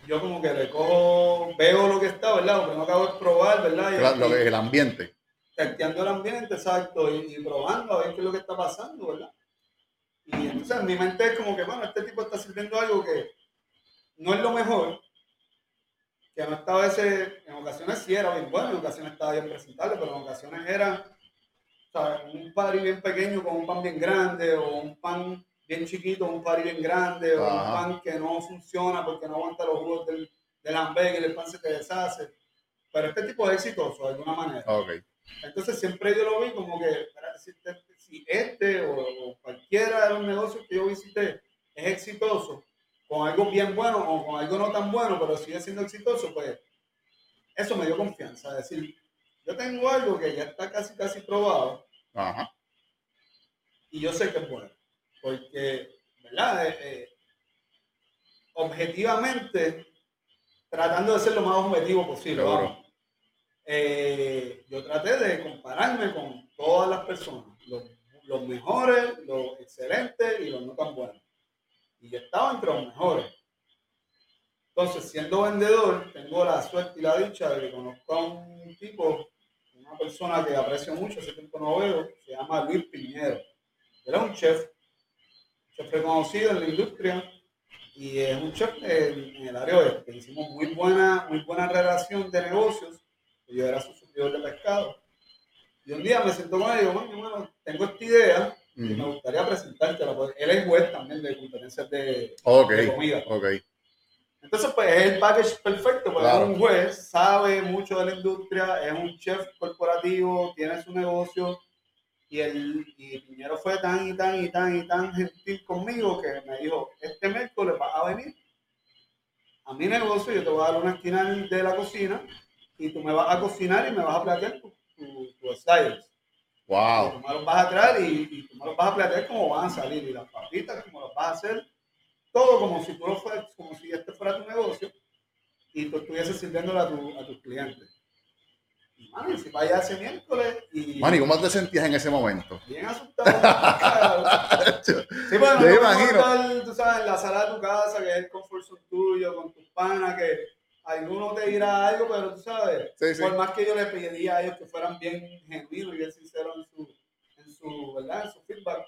B: yo como que le cojo, veo lo que está, ¿verdad? Lo que hago es probar, ¿verdad? Y-
A: Claro, lo que es el ambiente.
B: Tanteando el ambiente, exacto, y, y probando a ver qué es lo que está pasando, ¿verdad? Y entonces en mi mente es como que, bueno, este tipo está sirviendo algo que no es lo mejor, que no estaba a veces, en ocasiones sí era bien bueno, en ocasiones estaba bien presentable, pero en ocasiones era, ¿sabes? Un party bien pequeño con un pan bien grande, o un pan bien chiquito, un party bien grande, o un pan que no funciona porque no aguanta los jugos del, del hamburger, el pan se te deshace. Pero este tipo es exitoso de alguna manera.
A: Ok.
B: Entonces siempre yo lo vi como que si este, si este o, o cualquiera de los negocios que yo visité es exitoso, con algo bien bueno o con algo no tan bueno, pero sigue siendo exitoso, pues eso me dio confianza. Es decir, yo tengo algo que ya está casi, casi probado
A: Ajá.
B: y yo sé que es bueno. Porque, ¿verdad? Eh, eh, objetivamente, tratando de ser lo más objetivo posible,
A: Seguro.
B: Eh, yo traté de compararme con todas las personas, los, los mejores, los excelentes y los no tan buenos. Y yo estaba entre los mejores. Entonces, siendo vendedor, tengo la suerte y la dicha de que conozco a un tipo, una persona que aprecio mucho, hace tiempo no veo, se llama Luis Piñero. Él es un chef, chef reconocido en la industria y es un chef en, en el área oeste. Hicimos muy buena, muy buena relación de negocios. Yo era su suplidor de pescado. Y un día me siento con él y digo, "Bueno, tengo esta idea y me gustaría presentártela. porque Él es juez también de competencias de,
A: Ok.
B: de comida.
A: Ok.
B: Entonces, pues es el package perfecto, porque
A: Claro.
B: es un juez, sabe mucho de la industria, es un chef corporativo, tiene su negocio. Y, el, y Piñero fue tan y tan y tan y tan gentil conmigo que me dijo, este miércoles vas a venir a mi negocio, yo te voy a dar una esquina de la cocina y tú me vas a cocinar y me vas a platear tus tu, tu styles. Y
A: Wow.
B: tú me los vas a traer y, y tú me los vas a platear como van a salir. Y las papitas, como las vas a hacer. Todo como si tú lo fueras, como si este fuera tu negocio y tú estuvieses sirviéndole a, tu, a tus clientes. Y mano, y si vas allá ese miércoles y
A: Manny, ¿cómo te sentías en ese momento?
B: bien asustado. Sí, bueno,
A: Yo
B: no
A: imagino.
B: estar, tú sabes, en la sala de tu casa, que es el confort tuyo, con tus panas, que alguno te dirá algo, pero tú sabes,
A: Sí, sí.
B: por más que yo le pedía a ellos que fueran bien genuinos y bien sinceros en su, en su, ¿verdad? En su feedback,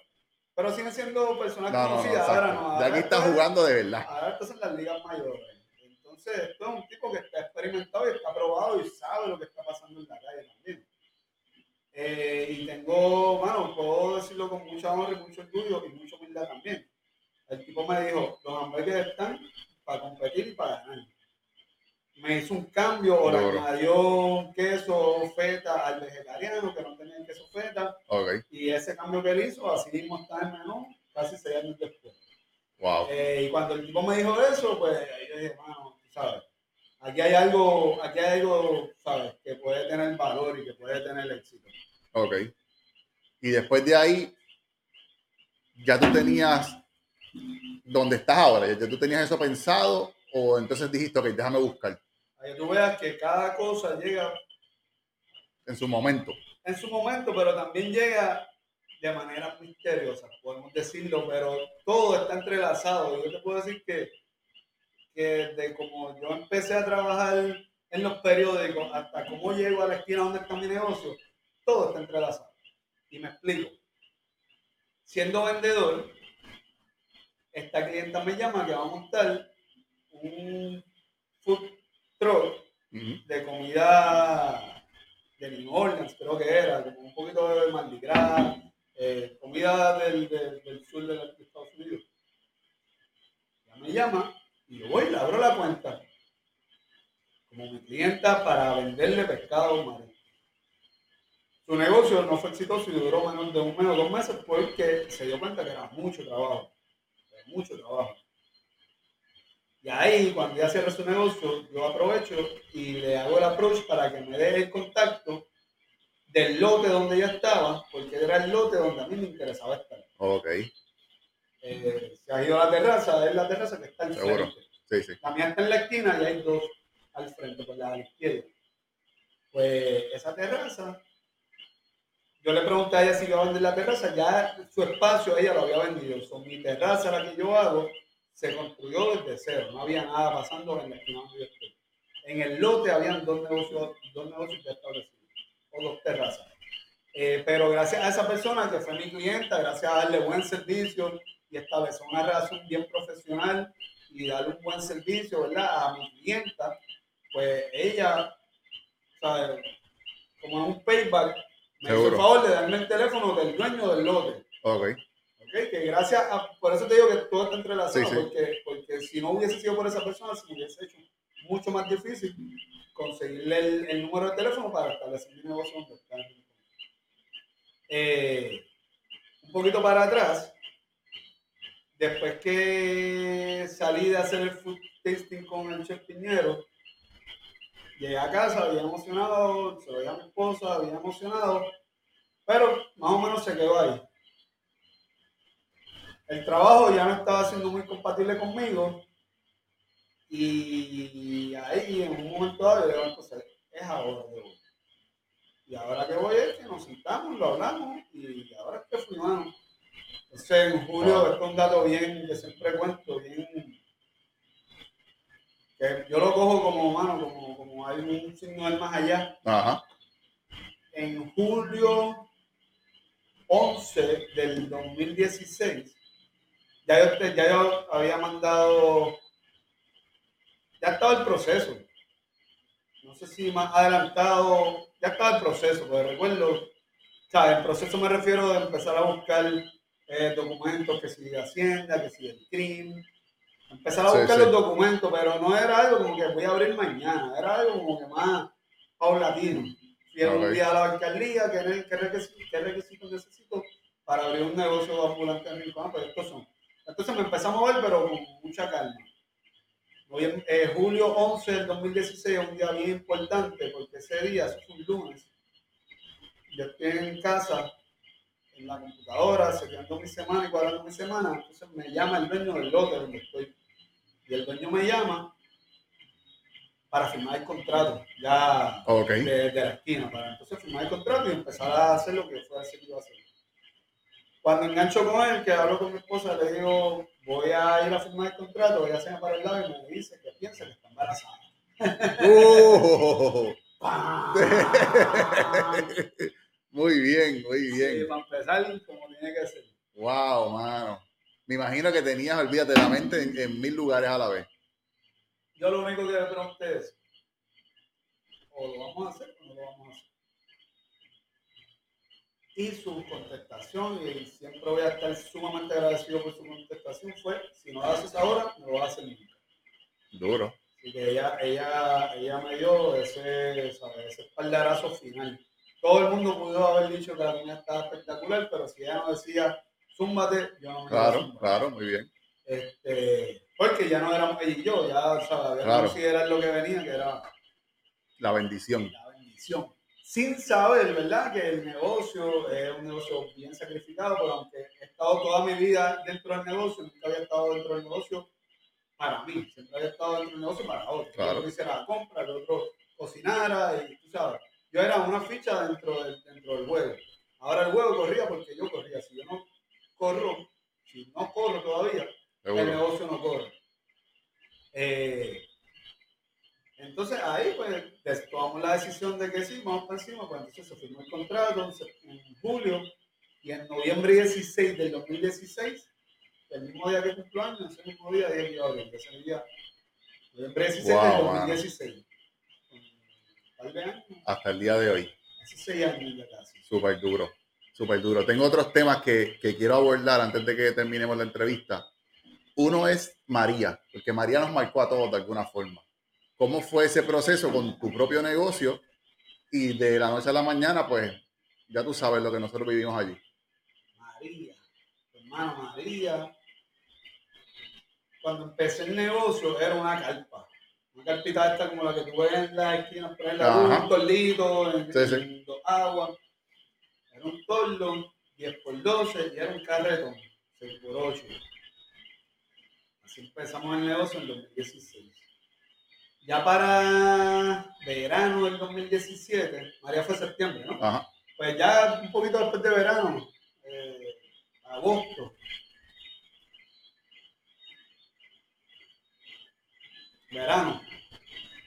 B: pero siguen siendo personas
A: No, no, no.
B: conocidas. ahora no.
A: De
B: ahora
A: aquí estás
B: esto es-
A: jugando de verdad.
B: Ahora estás en las ligas mayores. Entonces, esto es un tipo que está experimentado y está probado y sabe lo que está pasando en la calle también. Eh, y tengo, bueno, puedo decirlo con mucha honra y mucho orgullo y mucha humildad también. El tipo me dijo, los hamburgues están para competir y para ganar. Me hizo un cambio o le añadió un queso feta al vegetariano que no tenía el queso feta.
A: Ok.
B: Y ese cambio que él hizo, así mismo está en menú casi seis años después.
A: Wow.
B: Eh, y cuando el tipo me dijo eso, pues ahí yo dije, mano, tú ¿sabes? Aquí hay algo, aquí hay algo, ¿sabes? Que puede tener valor y que puede tener éxito.
A: Ok. Y después de ahí, ya tú tenías donde estás ahora, ya tú tenías eso pensado o entonces dijiste, ok, déjame buscar
B: Ahí tú veas que cada cosa llega
A: en su momento.
B: en su momento, pero también llega de manera misteriosa, podemos decirlo, pero todo está entrelazado. Yo te puedo decir que, que de como yo empecé a trabajar en los periódicos hasta cómo llego a la esquina donde está mi negocio, todo está entrelazado. Y me explico. Siendo vendedor, esta clienta me llama que va a montar un food truck de comida de New Orleans, creo que era, como un poquito de Mardi Gras, eh, comida del, del- del sur de, de Estados Unidos. Ya me llama y yo voy, le abro la cuenta como mi clienta para venderle pescado marino. Su negocio no fue exitoso y duró menos de un mes o dos meses porque se dio cuenta que era mucho trabajo, era mucho trabajo. Y ahí, cuando ya cierra su negocio, yo aprovecho y le hago el approach para que me dé el contacto del lote donde ella estaba, porque era el lote donde a mí me interesaba estar.
A: Ok,
B: Eh, se ha ido a la terraza, es la terraza que está al
A: Seguro.
B: frente.
A: sí, sí.
B: La mía está en la esquina y hay dos al frente, por la izquierda. Pues esa terraza, yo le pregunté a ella si iba a vender la terraza, ya su espacio ella lo había vendido. Son mi terraza, la que yo hago, se construyó desde cero, no había nada pasando en donde yo estoy. En el lote habían dos negocios, dos negocios ya establecidos, o dos terrazas. Eh, pero gracias a esa persona que fue mi clienta, gracias a darle buen servicio y establecer una relación bien profesional y darle un buen servicio, ¿verdad? A mi clienta, pues ella, ¿sabes? Como un payback, me hizo el favor de darme el teléfono del dueño del lote.
A: Ok,
B: ¿ok? Que gracias a, por eso te digo que todo está entrelazado,
A: Sí, sí.
B: Porque, porque si no hubiese sido por esa persona, se me hubiese hecho mucho más difícil conseguirle el, el número de teléfono para establecer mi negocio donde está. Eh, un poquito para atrás, después que salí de hacer el food tasting con el chef Piñero, llegué a casa, bien emocionado, se lo dije a mi esposa, bien emocionado, pero más o menos se quedó ahí. El trabajo ya no estaba siendo muy compatible conmigo y ahí en un momento dado yo digo, entonces es ahora que voy. Y ahora que voy es que nos sentamos, lo hablamos y ahora es que fui, mano. Entonces en julio, esto es un dato bien, que siempre cuento, bien, que yo lo cojo como, mano, como, como hay un signo del más allá.
A: ajá,
B: En julio 11 del 2016, ya yo, te- ya yo había mandado, ya estaba el proceso. No sé si más adelantado, ya estaba el proceso, pero recuerdo, o sea, el proceso me refiero de empezar a buscar eh, documentos que si de Hacienda, que si del CRIM, empezar a buscar
A: sí.
B: los documentos, pero no era algo como que voy a abrir mañana, era algo como que más paulatino. Fui
A: Ok.
B: un día a la alcaldía, ¿qué, qué requisitos, necesito para abrir un negocio ambulante en Rincón? Pues estos son. Entonces me empezamos a ver, pero con mucha calma. Eh, julio 11 del 2016 es un día bien importante porque ese día, eso fue un lunes, yo estoy en casa, en la computadora, sellando mi semana y cuadrando mi semana, entonces me llama el dueño del lote donde estoy. Y el dueño me llama para firmar el contrato, ya de la esquina, para entonces firmar el contrato y empezar a hacer lo que fue decir que iba a hacer. Cuando engancho con él, que hablo con mi esposa, le digo, voy a ir a firmar el contrato, ella se me para el lado y me dice que piensa que está embarazada. ¡Pam!
A: muy bien, muy
B: Sí,
A: bien.
B: para empezar, como tiene que ser.
A: Wow, mano. Me imagino que tenías, olvídate, la mente en, en mil lugares a la vez.
B: Yo lo único que le pregunté es, o lo vamos a hacer o no lo vamos a hacer. Y su contestación, y siempre voy a estar sumamente agradecido por su contestación, fue, si no lo haces ahora, no lo vas a hacer nunca.
A: Duro.
B: Y que ella, ella, ella me dio ese, ese espaldarazo final. Todo el mundo pudo haber dicho que la niña estaba espectacular, pero si ella no decía, zúmbate, yo no me
A: Claro, claro, muy bien.
B: Este, porque ya no éramos ella y yo, ya sabía claro. era lo que venía, que era
A: la bendición.
B: La bendición. Sin saber, ¿verdad? Que el negocio es un negocio bien sacrificado, pero aunque he estado toda mi vida dentro del negocio, nunca había estado dentro del negocio para mí, siempre había estado dentro del negocio para otro. Claro. Yo hiciera la compra, el otro cocinara y tú sabes. Yo era una ficha dentro del, dentro del juego. Ahora el juego corría porque yo corría. Si yo no corro, si no corro todavía, el negocio no corre. Eh, entonces ahí pues tomamos la decisión de que sí, vamos para encima, pues entonces se firmó el contrato en julio y en noviembre 16 del 2016, el mismo día que cumplo años, ese mismo día, día de abril, ese día, noviembre 16 del 2016.
A: Hasta el día de hoy.
B: Hace seis años ya casi.
A: Súper duro, súper duro. Tengo otros temas que, que quiero abordar antes de que terminemos la entrevista. Uno es María, porque María nos marcó a todos de alguna forma. ¿Cómo fue ese proceso con tu propio negocio? Y de la noche a la mañana, pues ya tú sabes lo que nosotros vivimos allí.
B: María, hermano María. Cuando empecé el negocio era una carpa. Una carpita esta como la que tú ves en la esquina, por la un torlito, en, sí, agua. Era un tordo, 10 por 12 y era un carretón, 6 por 8. Así empezamos el negocio en 2016. Ya para verano del 2017, María fue septiembre, ¿no? Ajá. Pues ya un poquito después de verano, eh, agosto. Verano.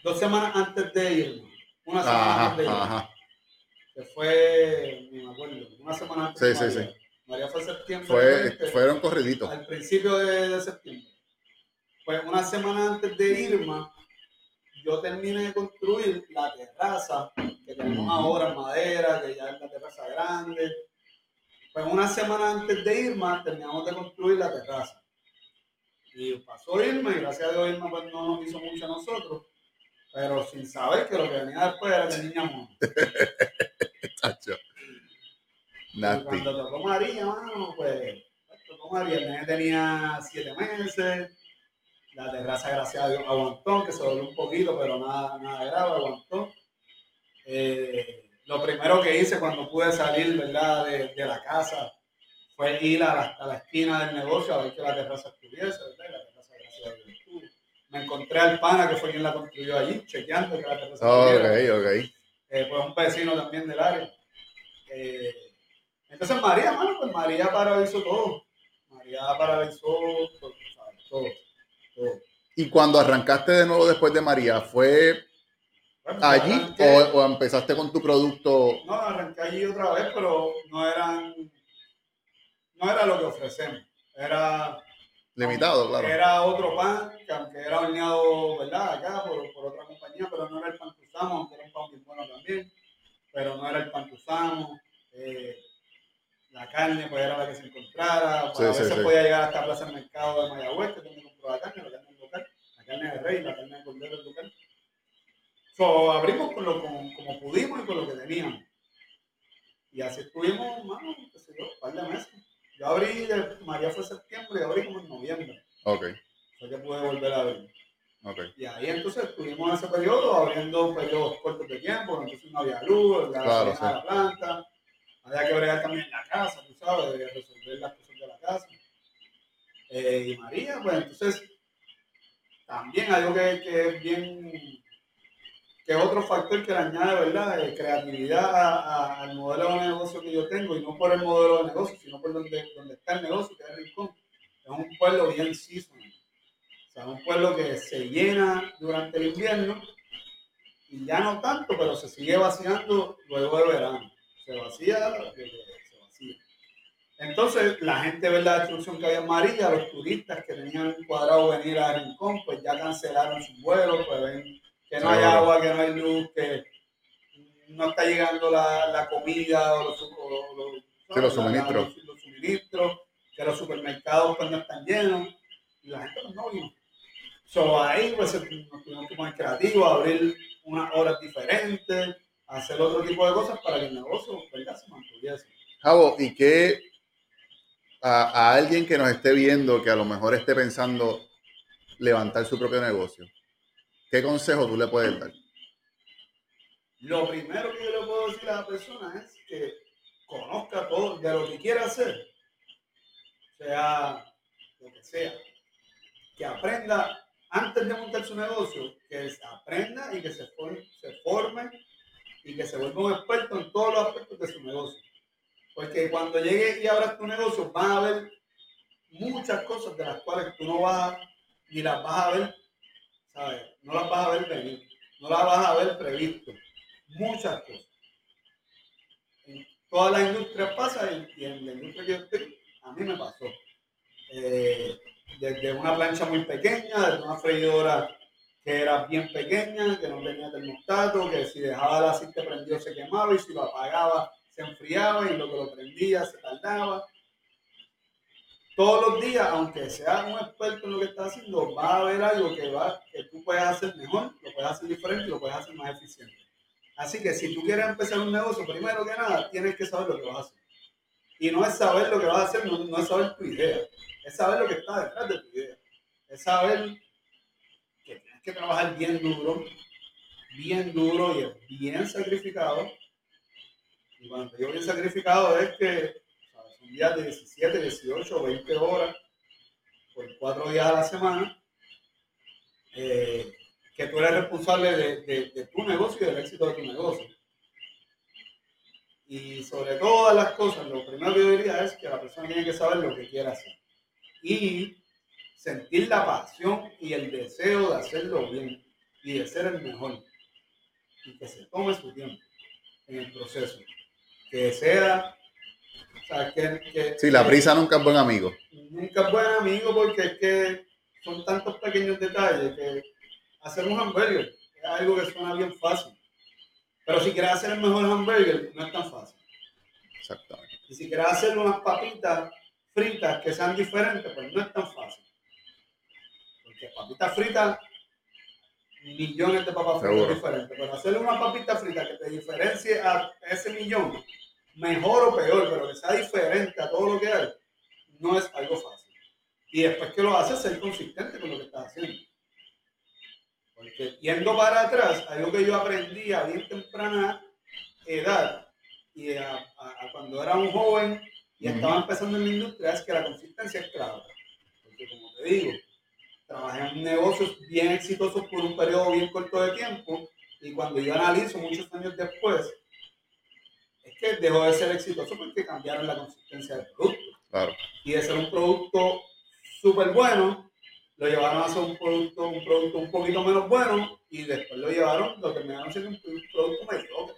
B: Dos semanas antes de irnos. Una semana antes de irnos. Ajá. Que fue, ni me acuerdo, una semana antes
A: sí, de Sí, sí.
B: María fue septiembre.
A: Fue, fueron corriditos.
B: Al principio de, de septiembre. Pues una semana antes de Irma, yo terminé de construir la terraza que tenemos ahora en madera, que ya es la terraza grande. Pues una semana antes de Irma terminamos de construir la terraza. Y pasó Irma y gracias a Dios Irma pues, no nos hizo mucho a nosotros, pero sin saber que lo que venía después era que niña cuando tocó María, mano, pues tocó María, el nene tenía siete meses la terraza, gracias a Dios, aguantó, que se dobló un poquito, pero nada, nada grave, aguantó. Eh, lo primero que hice cuando pude salir, ¿verdad?, de, de la casa fue ir a la, a la, esquina del negocio a ver que la terraza estuviese, ¿verdad? la terraza, gracias a Dios, estuvo. Me encontré al pana que fue quien la construyó allí, chequeando que la terraza
A: oh, estuviera. Ok, ok.
B: Eh, pues un vecino también del área. Eh, entonces María, mano, pues María paralizó todo. María paralizó todo. todo.
A: Y cuando arrancaste de nuevo después de María, ¿fue allí o, empezaste con tu producto?
B: No, arranqué allí otra vez, pero no eran, no era lo que ofrecemos. Era
A: limitado, claro.
B: Era otro pan, que aunque era horneado, ¿verdad? Acá por, por, otra compañía, pero no era el pan que usamos, aunque era un pan muy bueno también, pero no era el pan que usamos. Eh, la carne pues era la que se encontrara, pues, a veces podía llegar hasta Plaza del Mercado de Mayagüez, que donde compró la carne, la carne local, la carne de rey, la carne de cordero local. So, abrimos con lo, con, como pudimos y con lo que teníamos. Y así estuvimos, mano, qué sé yo, un par de meses. Yo abrí, María fue septiembre y abrí como en noviembre.
A: Ok.
B: Fue que pude volver a abrir.
A: Okay.
B: Y ahí entonces estuvimos en ese periodo abriendo periodos cortos de tiempo, entonces no había luz, la, claro, sí. la planta, había que bregar también la casa, tú sabes, de resolver las cosas de la casa. Eh, y María, pues entonces, también algo que, que es bien, que es otro factor que le añade, ¿verdad?, creatividad al modelo de negocio que yo tengo, y no por el modelo de negocio, sino por donde, donde está el negocio, que es Rincón. Es un pueblo bien seasonal. O sea, un pueblo que se llena durante el invierno, y ya no tanto, pero se sigue vaciando luego del verano se vacía, se vacía. Entonces, la gente ve la destrucción que había en María, los turistas que tenían cuadrado venir a Rincón, pues ya cancelaron sus vuelos, pues ven que no hay agua, que no hay luz, que no está llegando la, la comida o los,
A: o los, suministros.
B: los, suministros, que los supermercados pues no están llenos, y la gente pues no vino. So, ahí pues nos tuvimos que poner creativos, abrir unas horas diferentes, hacer otro tipo de cosas para que el negocio ¿verdad? se mantuviese.
A: Javo, ¿y qué a, a, alguien que nos esté viendo que a lo mejor esté pensando levantar su propio negocio? ¿Qué consejo tú le puedes dar?
B: Lo primero que yo le puedo decir a la persona es que conozca todo de lo que quiera hacer, sea lo que sea, que aprenda antes de montar su negocio, que aprenda y que se forme, se forme y que se vuelva un experto en todos los aspectos de su negocio. Porque cuando llegue y abras tu negocio, van a haber muchas cosas de las cuales tú no vas ni las vas a ver, ¿sabes? No las vas a ver venir, no las vas a ver previsto. Muchas cosas. En todas las industrias pasa y, en la industria que yo estoy, a mí me pasó. Eh, desde una plancha muy pequeña, desde una freidora que era bien pequeña, que no tenía termostato, que si dejaba el aceite prendido se quemaba y si lo apagaba se enfriaba y lo que lo prendía se tardaba. Todos los días, aunque seas un experto en lo que estás haciendo, va a haber algo que, va, que tú puedes hacer mejor, lo puedes hacer diferente y lo puedes hacer más eficiente. Así que si tú quieres empezar un negocio, primero que nada, tienes que saber lo que vas a hacer. Y no es saber lo que vas a hacer, no, no es saber tu idea, es saber lo que está detrás de tu idea. Es saber que trabajar bien duro, bien duro y bien sacrificado y cuando yo bien sacrificado es que son días de 17, 18, 20 horas por cuatro días a la semana, eh, que tú eres responsable de, de, tu negocio y del éxito de tu negocio. Y sobre todas las cosas, lo primero que yo diría es que la persona tiene que saber lo que quiere hacer. Y sentir la pasión y el deseo de hacerlo bien y de ser el mejor. Y que se tome su tiempo en el proceso que sea. O sea, que, que,
A: sí, la prisa nunca es buen amigo.
B: Nunca es buen amigo porque es que son tantos pequeños detalles que hacer un hamburger es algo que suena bien fácil. Pero si quieres hacer el mejor hamburger, no es tan fácil.
A: Exactamente.
B: Y si quieres hacer unas papitas fritas que sean diferentes, pues no es tan fácil. Porque papitas fritas, millones de papas fritas diferentes. Pero hacer una papita frita que te diferencie a ese millón, mejor o peor, pero que sea diferente a todo lo que hay, no es algo fácil. Y después que lo haces, ser consistente con lo que estás haciendo. Porque yendo para atrás, algo que yo aprendí a bien temprana edad y a, cuando era un joven y estaba empezando en la industria, es que la consistencia es clave. Porque como te digo, trabajé en negocios bien exitosos por un periodo bien corto de tiempo y cuando yo analizo muchos años después, es que dejó de ser exitoso porque cambiaron la consistencia del producto.
A: Claro.
B: Y de ser un producto súper bueno, lo llevaron a ser un producto, un producto un poquito menos bueno y después lo llevaron, lo terminaron siendo un producto mediocre.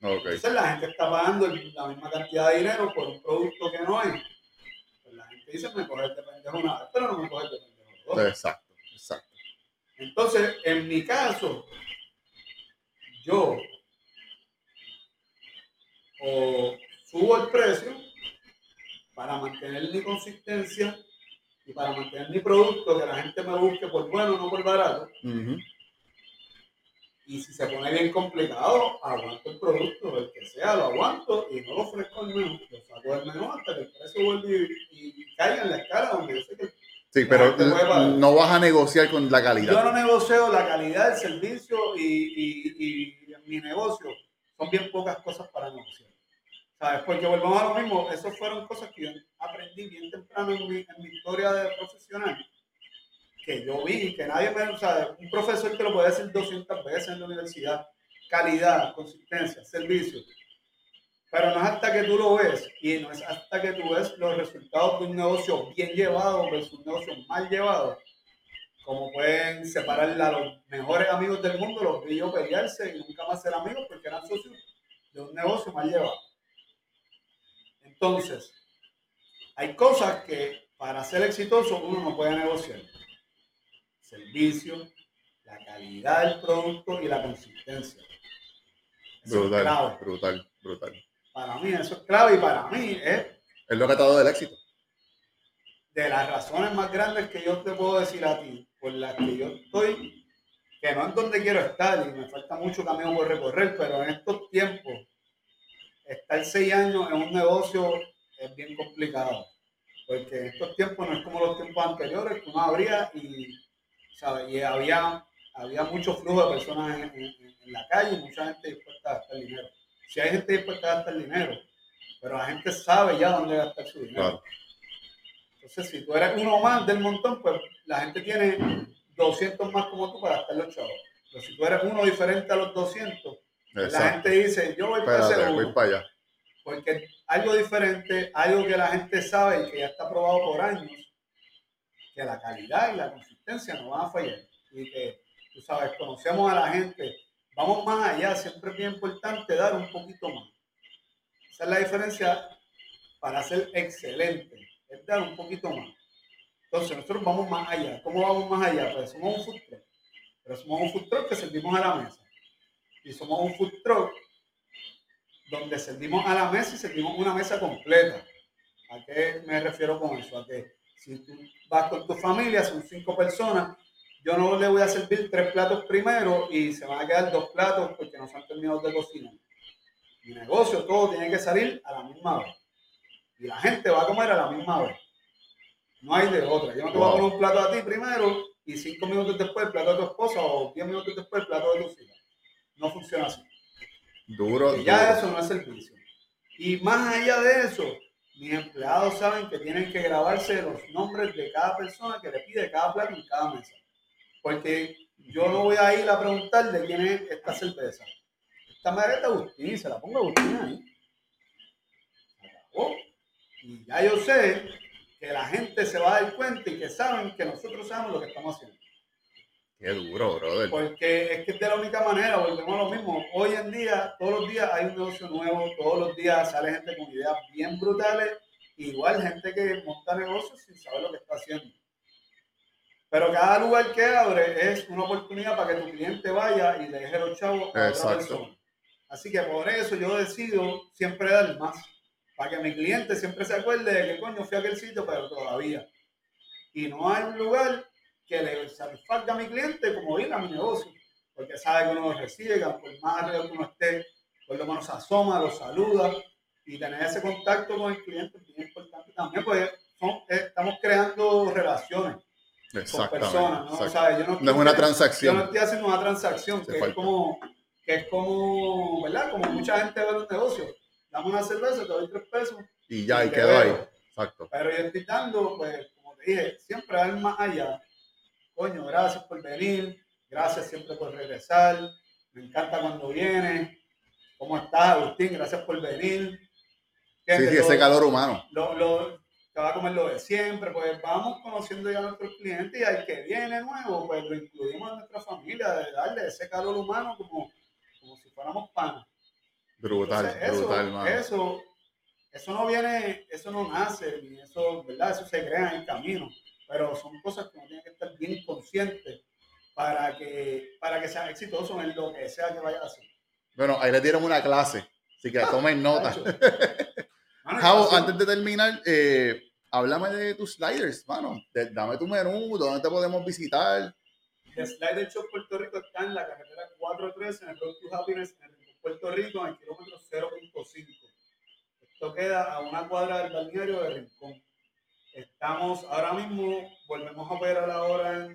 A: Okay.
B: Entonces la gente está pagando la misma cantidad de dinero por un producto que no es. Pues la gente dice, me coges de pendejo una vez, pero no me coges de pendejo.
A: Exacto, exacto.
B: Entonces, en mi caso, yo o subo el precio para mantener mi consistencia y para mantener mi producto, que la gente me busque por bueno, no por barato. Y si se pone bien complicado, aguanto el producto, el que sea, lo aguanto y no lo ofrezco al menos. Lo saco del menú hasta que el precio vuelve y, caiga en la escala donde yo sé que.
A: Sí, pero no vas a negociar con la calidad.
B: Yo no negocio la calidad del servicio y, y, y mi negocio. Son bien pocas cosas para negociar. ¿Sabes? Porque volvamos a lo mismo, esas fueron cosas que yo aprendí bien temprano en mi, en mi historia de profesional, que yo vi, que nadie me, o sea, un profesor te lo puede decir 200 veces en la universidad, calidad, consistencia, servicio, pero no es hasta que tú lo ves y no es hasta que tú ves los resultados de un negocio bien llevado versus un negocio mal llevado, como pueden separar a los mejores amigos del mundo, los vi yo pelearse y nunca más ser amigos porque eran socios de un negocio mal llevado. Entonces, hay cosas que para ser exitoso uno no puede negociar. Servicio, la calidad del producto y la consistencia.
A: brutal, brutal, brutal.
B: Para mí eso es clave y para mí es...
A: Es lo que ha dado del éxito.
B: de las razones más grandes que yo te puedo decir a ti, por las que yo estoy, que no es donde quiero estar y me falta mucho camino por recorrer, pero en estos tiempos, estar seis años en un negocio es bien complicado. Porque en estos tiempos no es como los tiempos anteriores, que uno abría y, y había, había mucho flujo de personas en, la calle y mucha gente dispuesta a gastar dinero. Si hay gente dispuesta a gastar dinero, pero la gente sabe ya dónde gastar su dinero. Entonces, si tú eres uno más del montón, pues la gente tiene 200 más como tú para gastar los chavos. Pero si tú eres uno diferente a los 200, la gente dice, yo voy para ese
A: voy para allá.
B: Porque algo diferente, algo que la gente sabe y que ya está probado por años, que la calidad y la consistencia no van a fallar. Y que, tú sabes, conocemos a la gente, vamos más allá, siempre es bien importante dar un poquito más. Esa es la diferencia para ser excelente, es dar un poquito más. Entonces, nosotros vamos más allá. ¿Cómo vamos más allá? Pues somos un food truck, pero somos un food truck que servimos a la mesa. Y somos un food truck donde servimos a la mesa y servimos una mesa completa. ¿A qué me refiero con eso? A que si tú vas con tu familia, son cinco personas, yo no le voy a servir tres platos primero y se van a quedar dos platos porque no se han terminado de cocinar. Mi negocio, todo tiene que salir a la misma vez. Y la gente va a comer a la misma vez. No hay de otra. Yo no te voy a poner un plato a ti primero y cinco minutos después el plato de tu esposa o diez minutos después el plato de tu hija. No funciona así.
A: Duro.
B: Y ya eso no es servicio. Y más allá de eso, mis empleados saben que tienen que grabarse los nombres de cada persona que le pide cada plato en cada mesa. Porque yo no voy a ir a preguntar de quién es esta cerveza. Esta madre es de Agustín, se la pongo a Agustín ahí. Y ya yo sé que la gente se va a dar cuenta y que saben que nosotros sabemos lo que estamos haciendo.
A: Qué duro, brother.
B: Porque es que es de la única manera, volvemos a lo mismo. Hoy en día, todos los días hay un negocio nuevo, todos los días sale gente con ideas bien brutales, igual gente que monta negocios sin saber lo que está haciendo. Pero cada lugar que abre es una oportunidad para que tu cliente vaya y le deje los chavos a otra persona. Así que por eso yo decido siempre dar más. Para que mi cliente siempre se acuerde de que coño fui a aquel sitio, pero todavía. Y no hay un lugar que le satisfaga a mi cliente como ir a mi negocio, porque sabe que uno lo recibe, que por más arriba que uno esté, por lo menos se asoma, lo saluda y tener ese contacto con el cliente es bien importante también, porque son, estamos creando relaciones con personas, ¿no? yo
A: no, es una transacción.
B: Yo no estoy haciendo una transacción, que es como, que es como, ¿verdad? Como mucha gente ve los negocios. Dame una cerveza, te doy tres pesos.
A: Y ya, y, quedó ahí. Exacto.
B: Pero yo estoy dando, pues, como te dije, siempre al más allá coño, gracias por venir, gracias siempre por regresar, me encanta cuando vienes, ¿cómo estás, Agustín? Gracias por venir.
A: Sí, sí, ese calor humano.
B: Lo, lo, te va a comer lo de siempre, pues vamos conociendo ya a nuestros clientes y al que viene nuevo, pues lo incluimos en nuestra familia, de darle ese calor humano como, como si fuéramos panas.
A: Brutal, brutal,
B: eso, Eso, eso no viene, eso no nace, ni eso, ¿verdad? Eso se crea en el camino pero son cosas que uno tiene que estar bien consciente para que, para que sea exitoso en lo que sea que vaya a hacer.
A: Bueno, ahí le dieron una clase, así que tomen nota. Javo, antes de terminar, eh, háblame de tus sliders, mano. dame tu menú, dónde te podemos visitar.
B: El Slider Shop Puerto Rico está en la carretera 413 en el Road to Happiness en Puerto Rico, en el kilómetro 0.5. Esto queda a una cuadra del balneario de Rincón. Estamos ahora mismo, volvemos a operar ahora en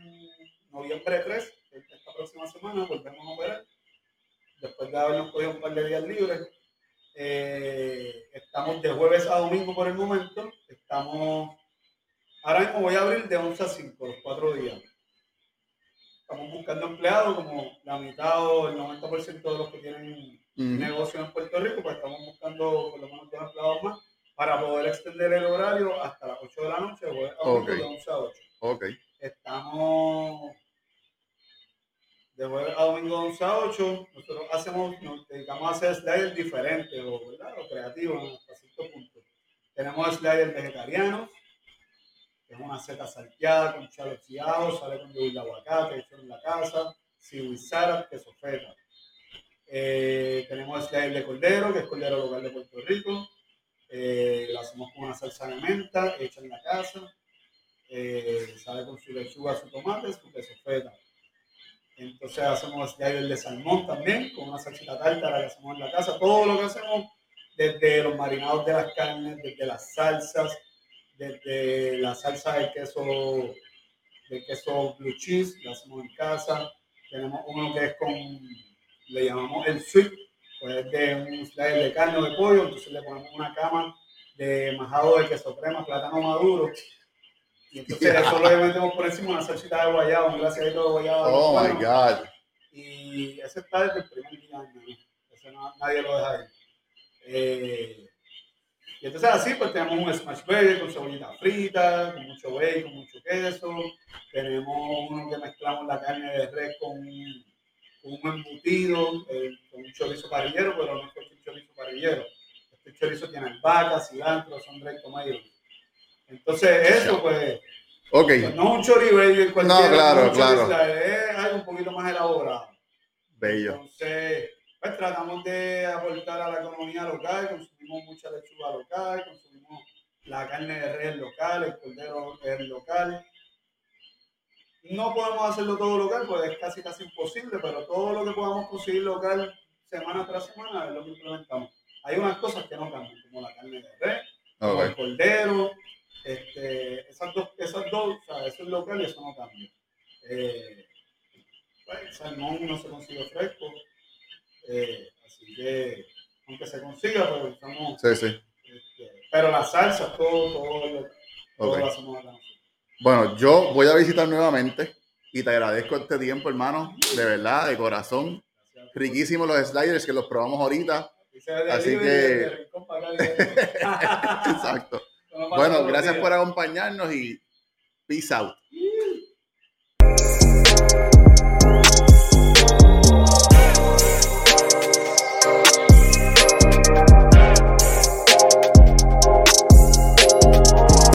B: noviembre 3, esta próxima semana, volvemos a operar, después de habernos cogido un par de días libres. Eh, estamos de jueves a domingo por el momento. Estamos, ahora mismo voy a abrir de 11 a 5, los cuatro días. Estamos buscando empleados, como la mitad o el 90% de los que tienen negocio en Puerto Rico, pues estamos buscando por lo menos dos empleados más para poder extender el horario hasta las 8 de la noche, okay. de 11 a 8.
A: Ok.
B: Estamos de jueves a domingo de 11 a 8. Nosotros hacemos, nos dedicamos a hacer sliders diferentes o, o creativos hasta cierto punto. Tenemos sliders vegetarianos, que es una seta salteada con chalos y sale con yogur de aguacate hecho en la casa, siwizara, queso feta. Eh, tenemos sliders de cordero, que es cordero local de Puerto Rico eh, la hacemos con una salsa de menta hecha en la casa. eh, sale con su lechuga, su tomate, su queso feta. Entonces hacemos slider de salmón también, con una salsita tártara que hacemos en la casa. Todo lo que hacemos, desde los marinados de las carnes, desde las salsas, desde la salsa de queso, de queso blue cheese, la hacemos en casa. Tenemos uno que es con, le llamamos el sweet, pues de un slider de carne o de pollo, entonces le ponemos una cama de majado de queso crema, plátano maduro. Y entonces eso lo metemos por encima una salsita de guayaba, un glaseadito de guayaba.
A: Oh my God.
B: Y ese está desde el primer día, ¿no? Ese no, nadie lo deja ahí. Eh, y entonces así pues tenemos un smash burger con cebollita frita, con mucho bacon, mucho queso. Tenemos uno que mezclamos la carne de res con, con un embutido, eh, con un chorizo parrillero, pero no es un chorizo parrillero. Este chorizo tiene albahaca, cilantro, son red tomatoes. Entonces eso pues,
A: Ok.
B: pues, no un chori burger cualquiera,
A: No, claro, claro.
B: es algo un poquito más elaborado.
A: Bello.
B: Entonces, pues tratamos de aportar a la economía local, consumimos mucha lechuga local, consumimos la carne de res local, el cordero es local. No podemos hacerlo todo local, pues es casi casi imposible, pero todo lo que podamos conseguir local semana tras semana es lo que implementamos. Hay unas cosas que no cambian, como la carne de res, como el cordero, este, esas dos, esas dos, o sea, eso es local y eso no cambia. Eh, pues, el salmón no se consigue fresco, eh, así que aunque se consiga, pues usamos,
A: Sí, sí.
B: este, pero las salsas, todo, todo, lo, todo lo hacemos acá.
A: Bueno, yo voy a visitar nuevamente y te agradezco este tiempo, hermano, de verdad, de corazón. Riquísimos los sliders que los probamos ahorita. Así que- Exacto. Bueno, gracias por acompañarnos y peace out.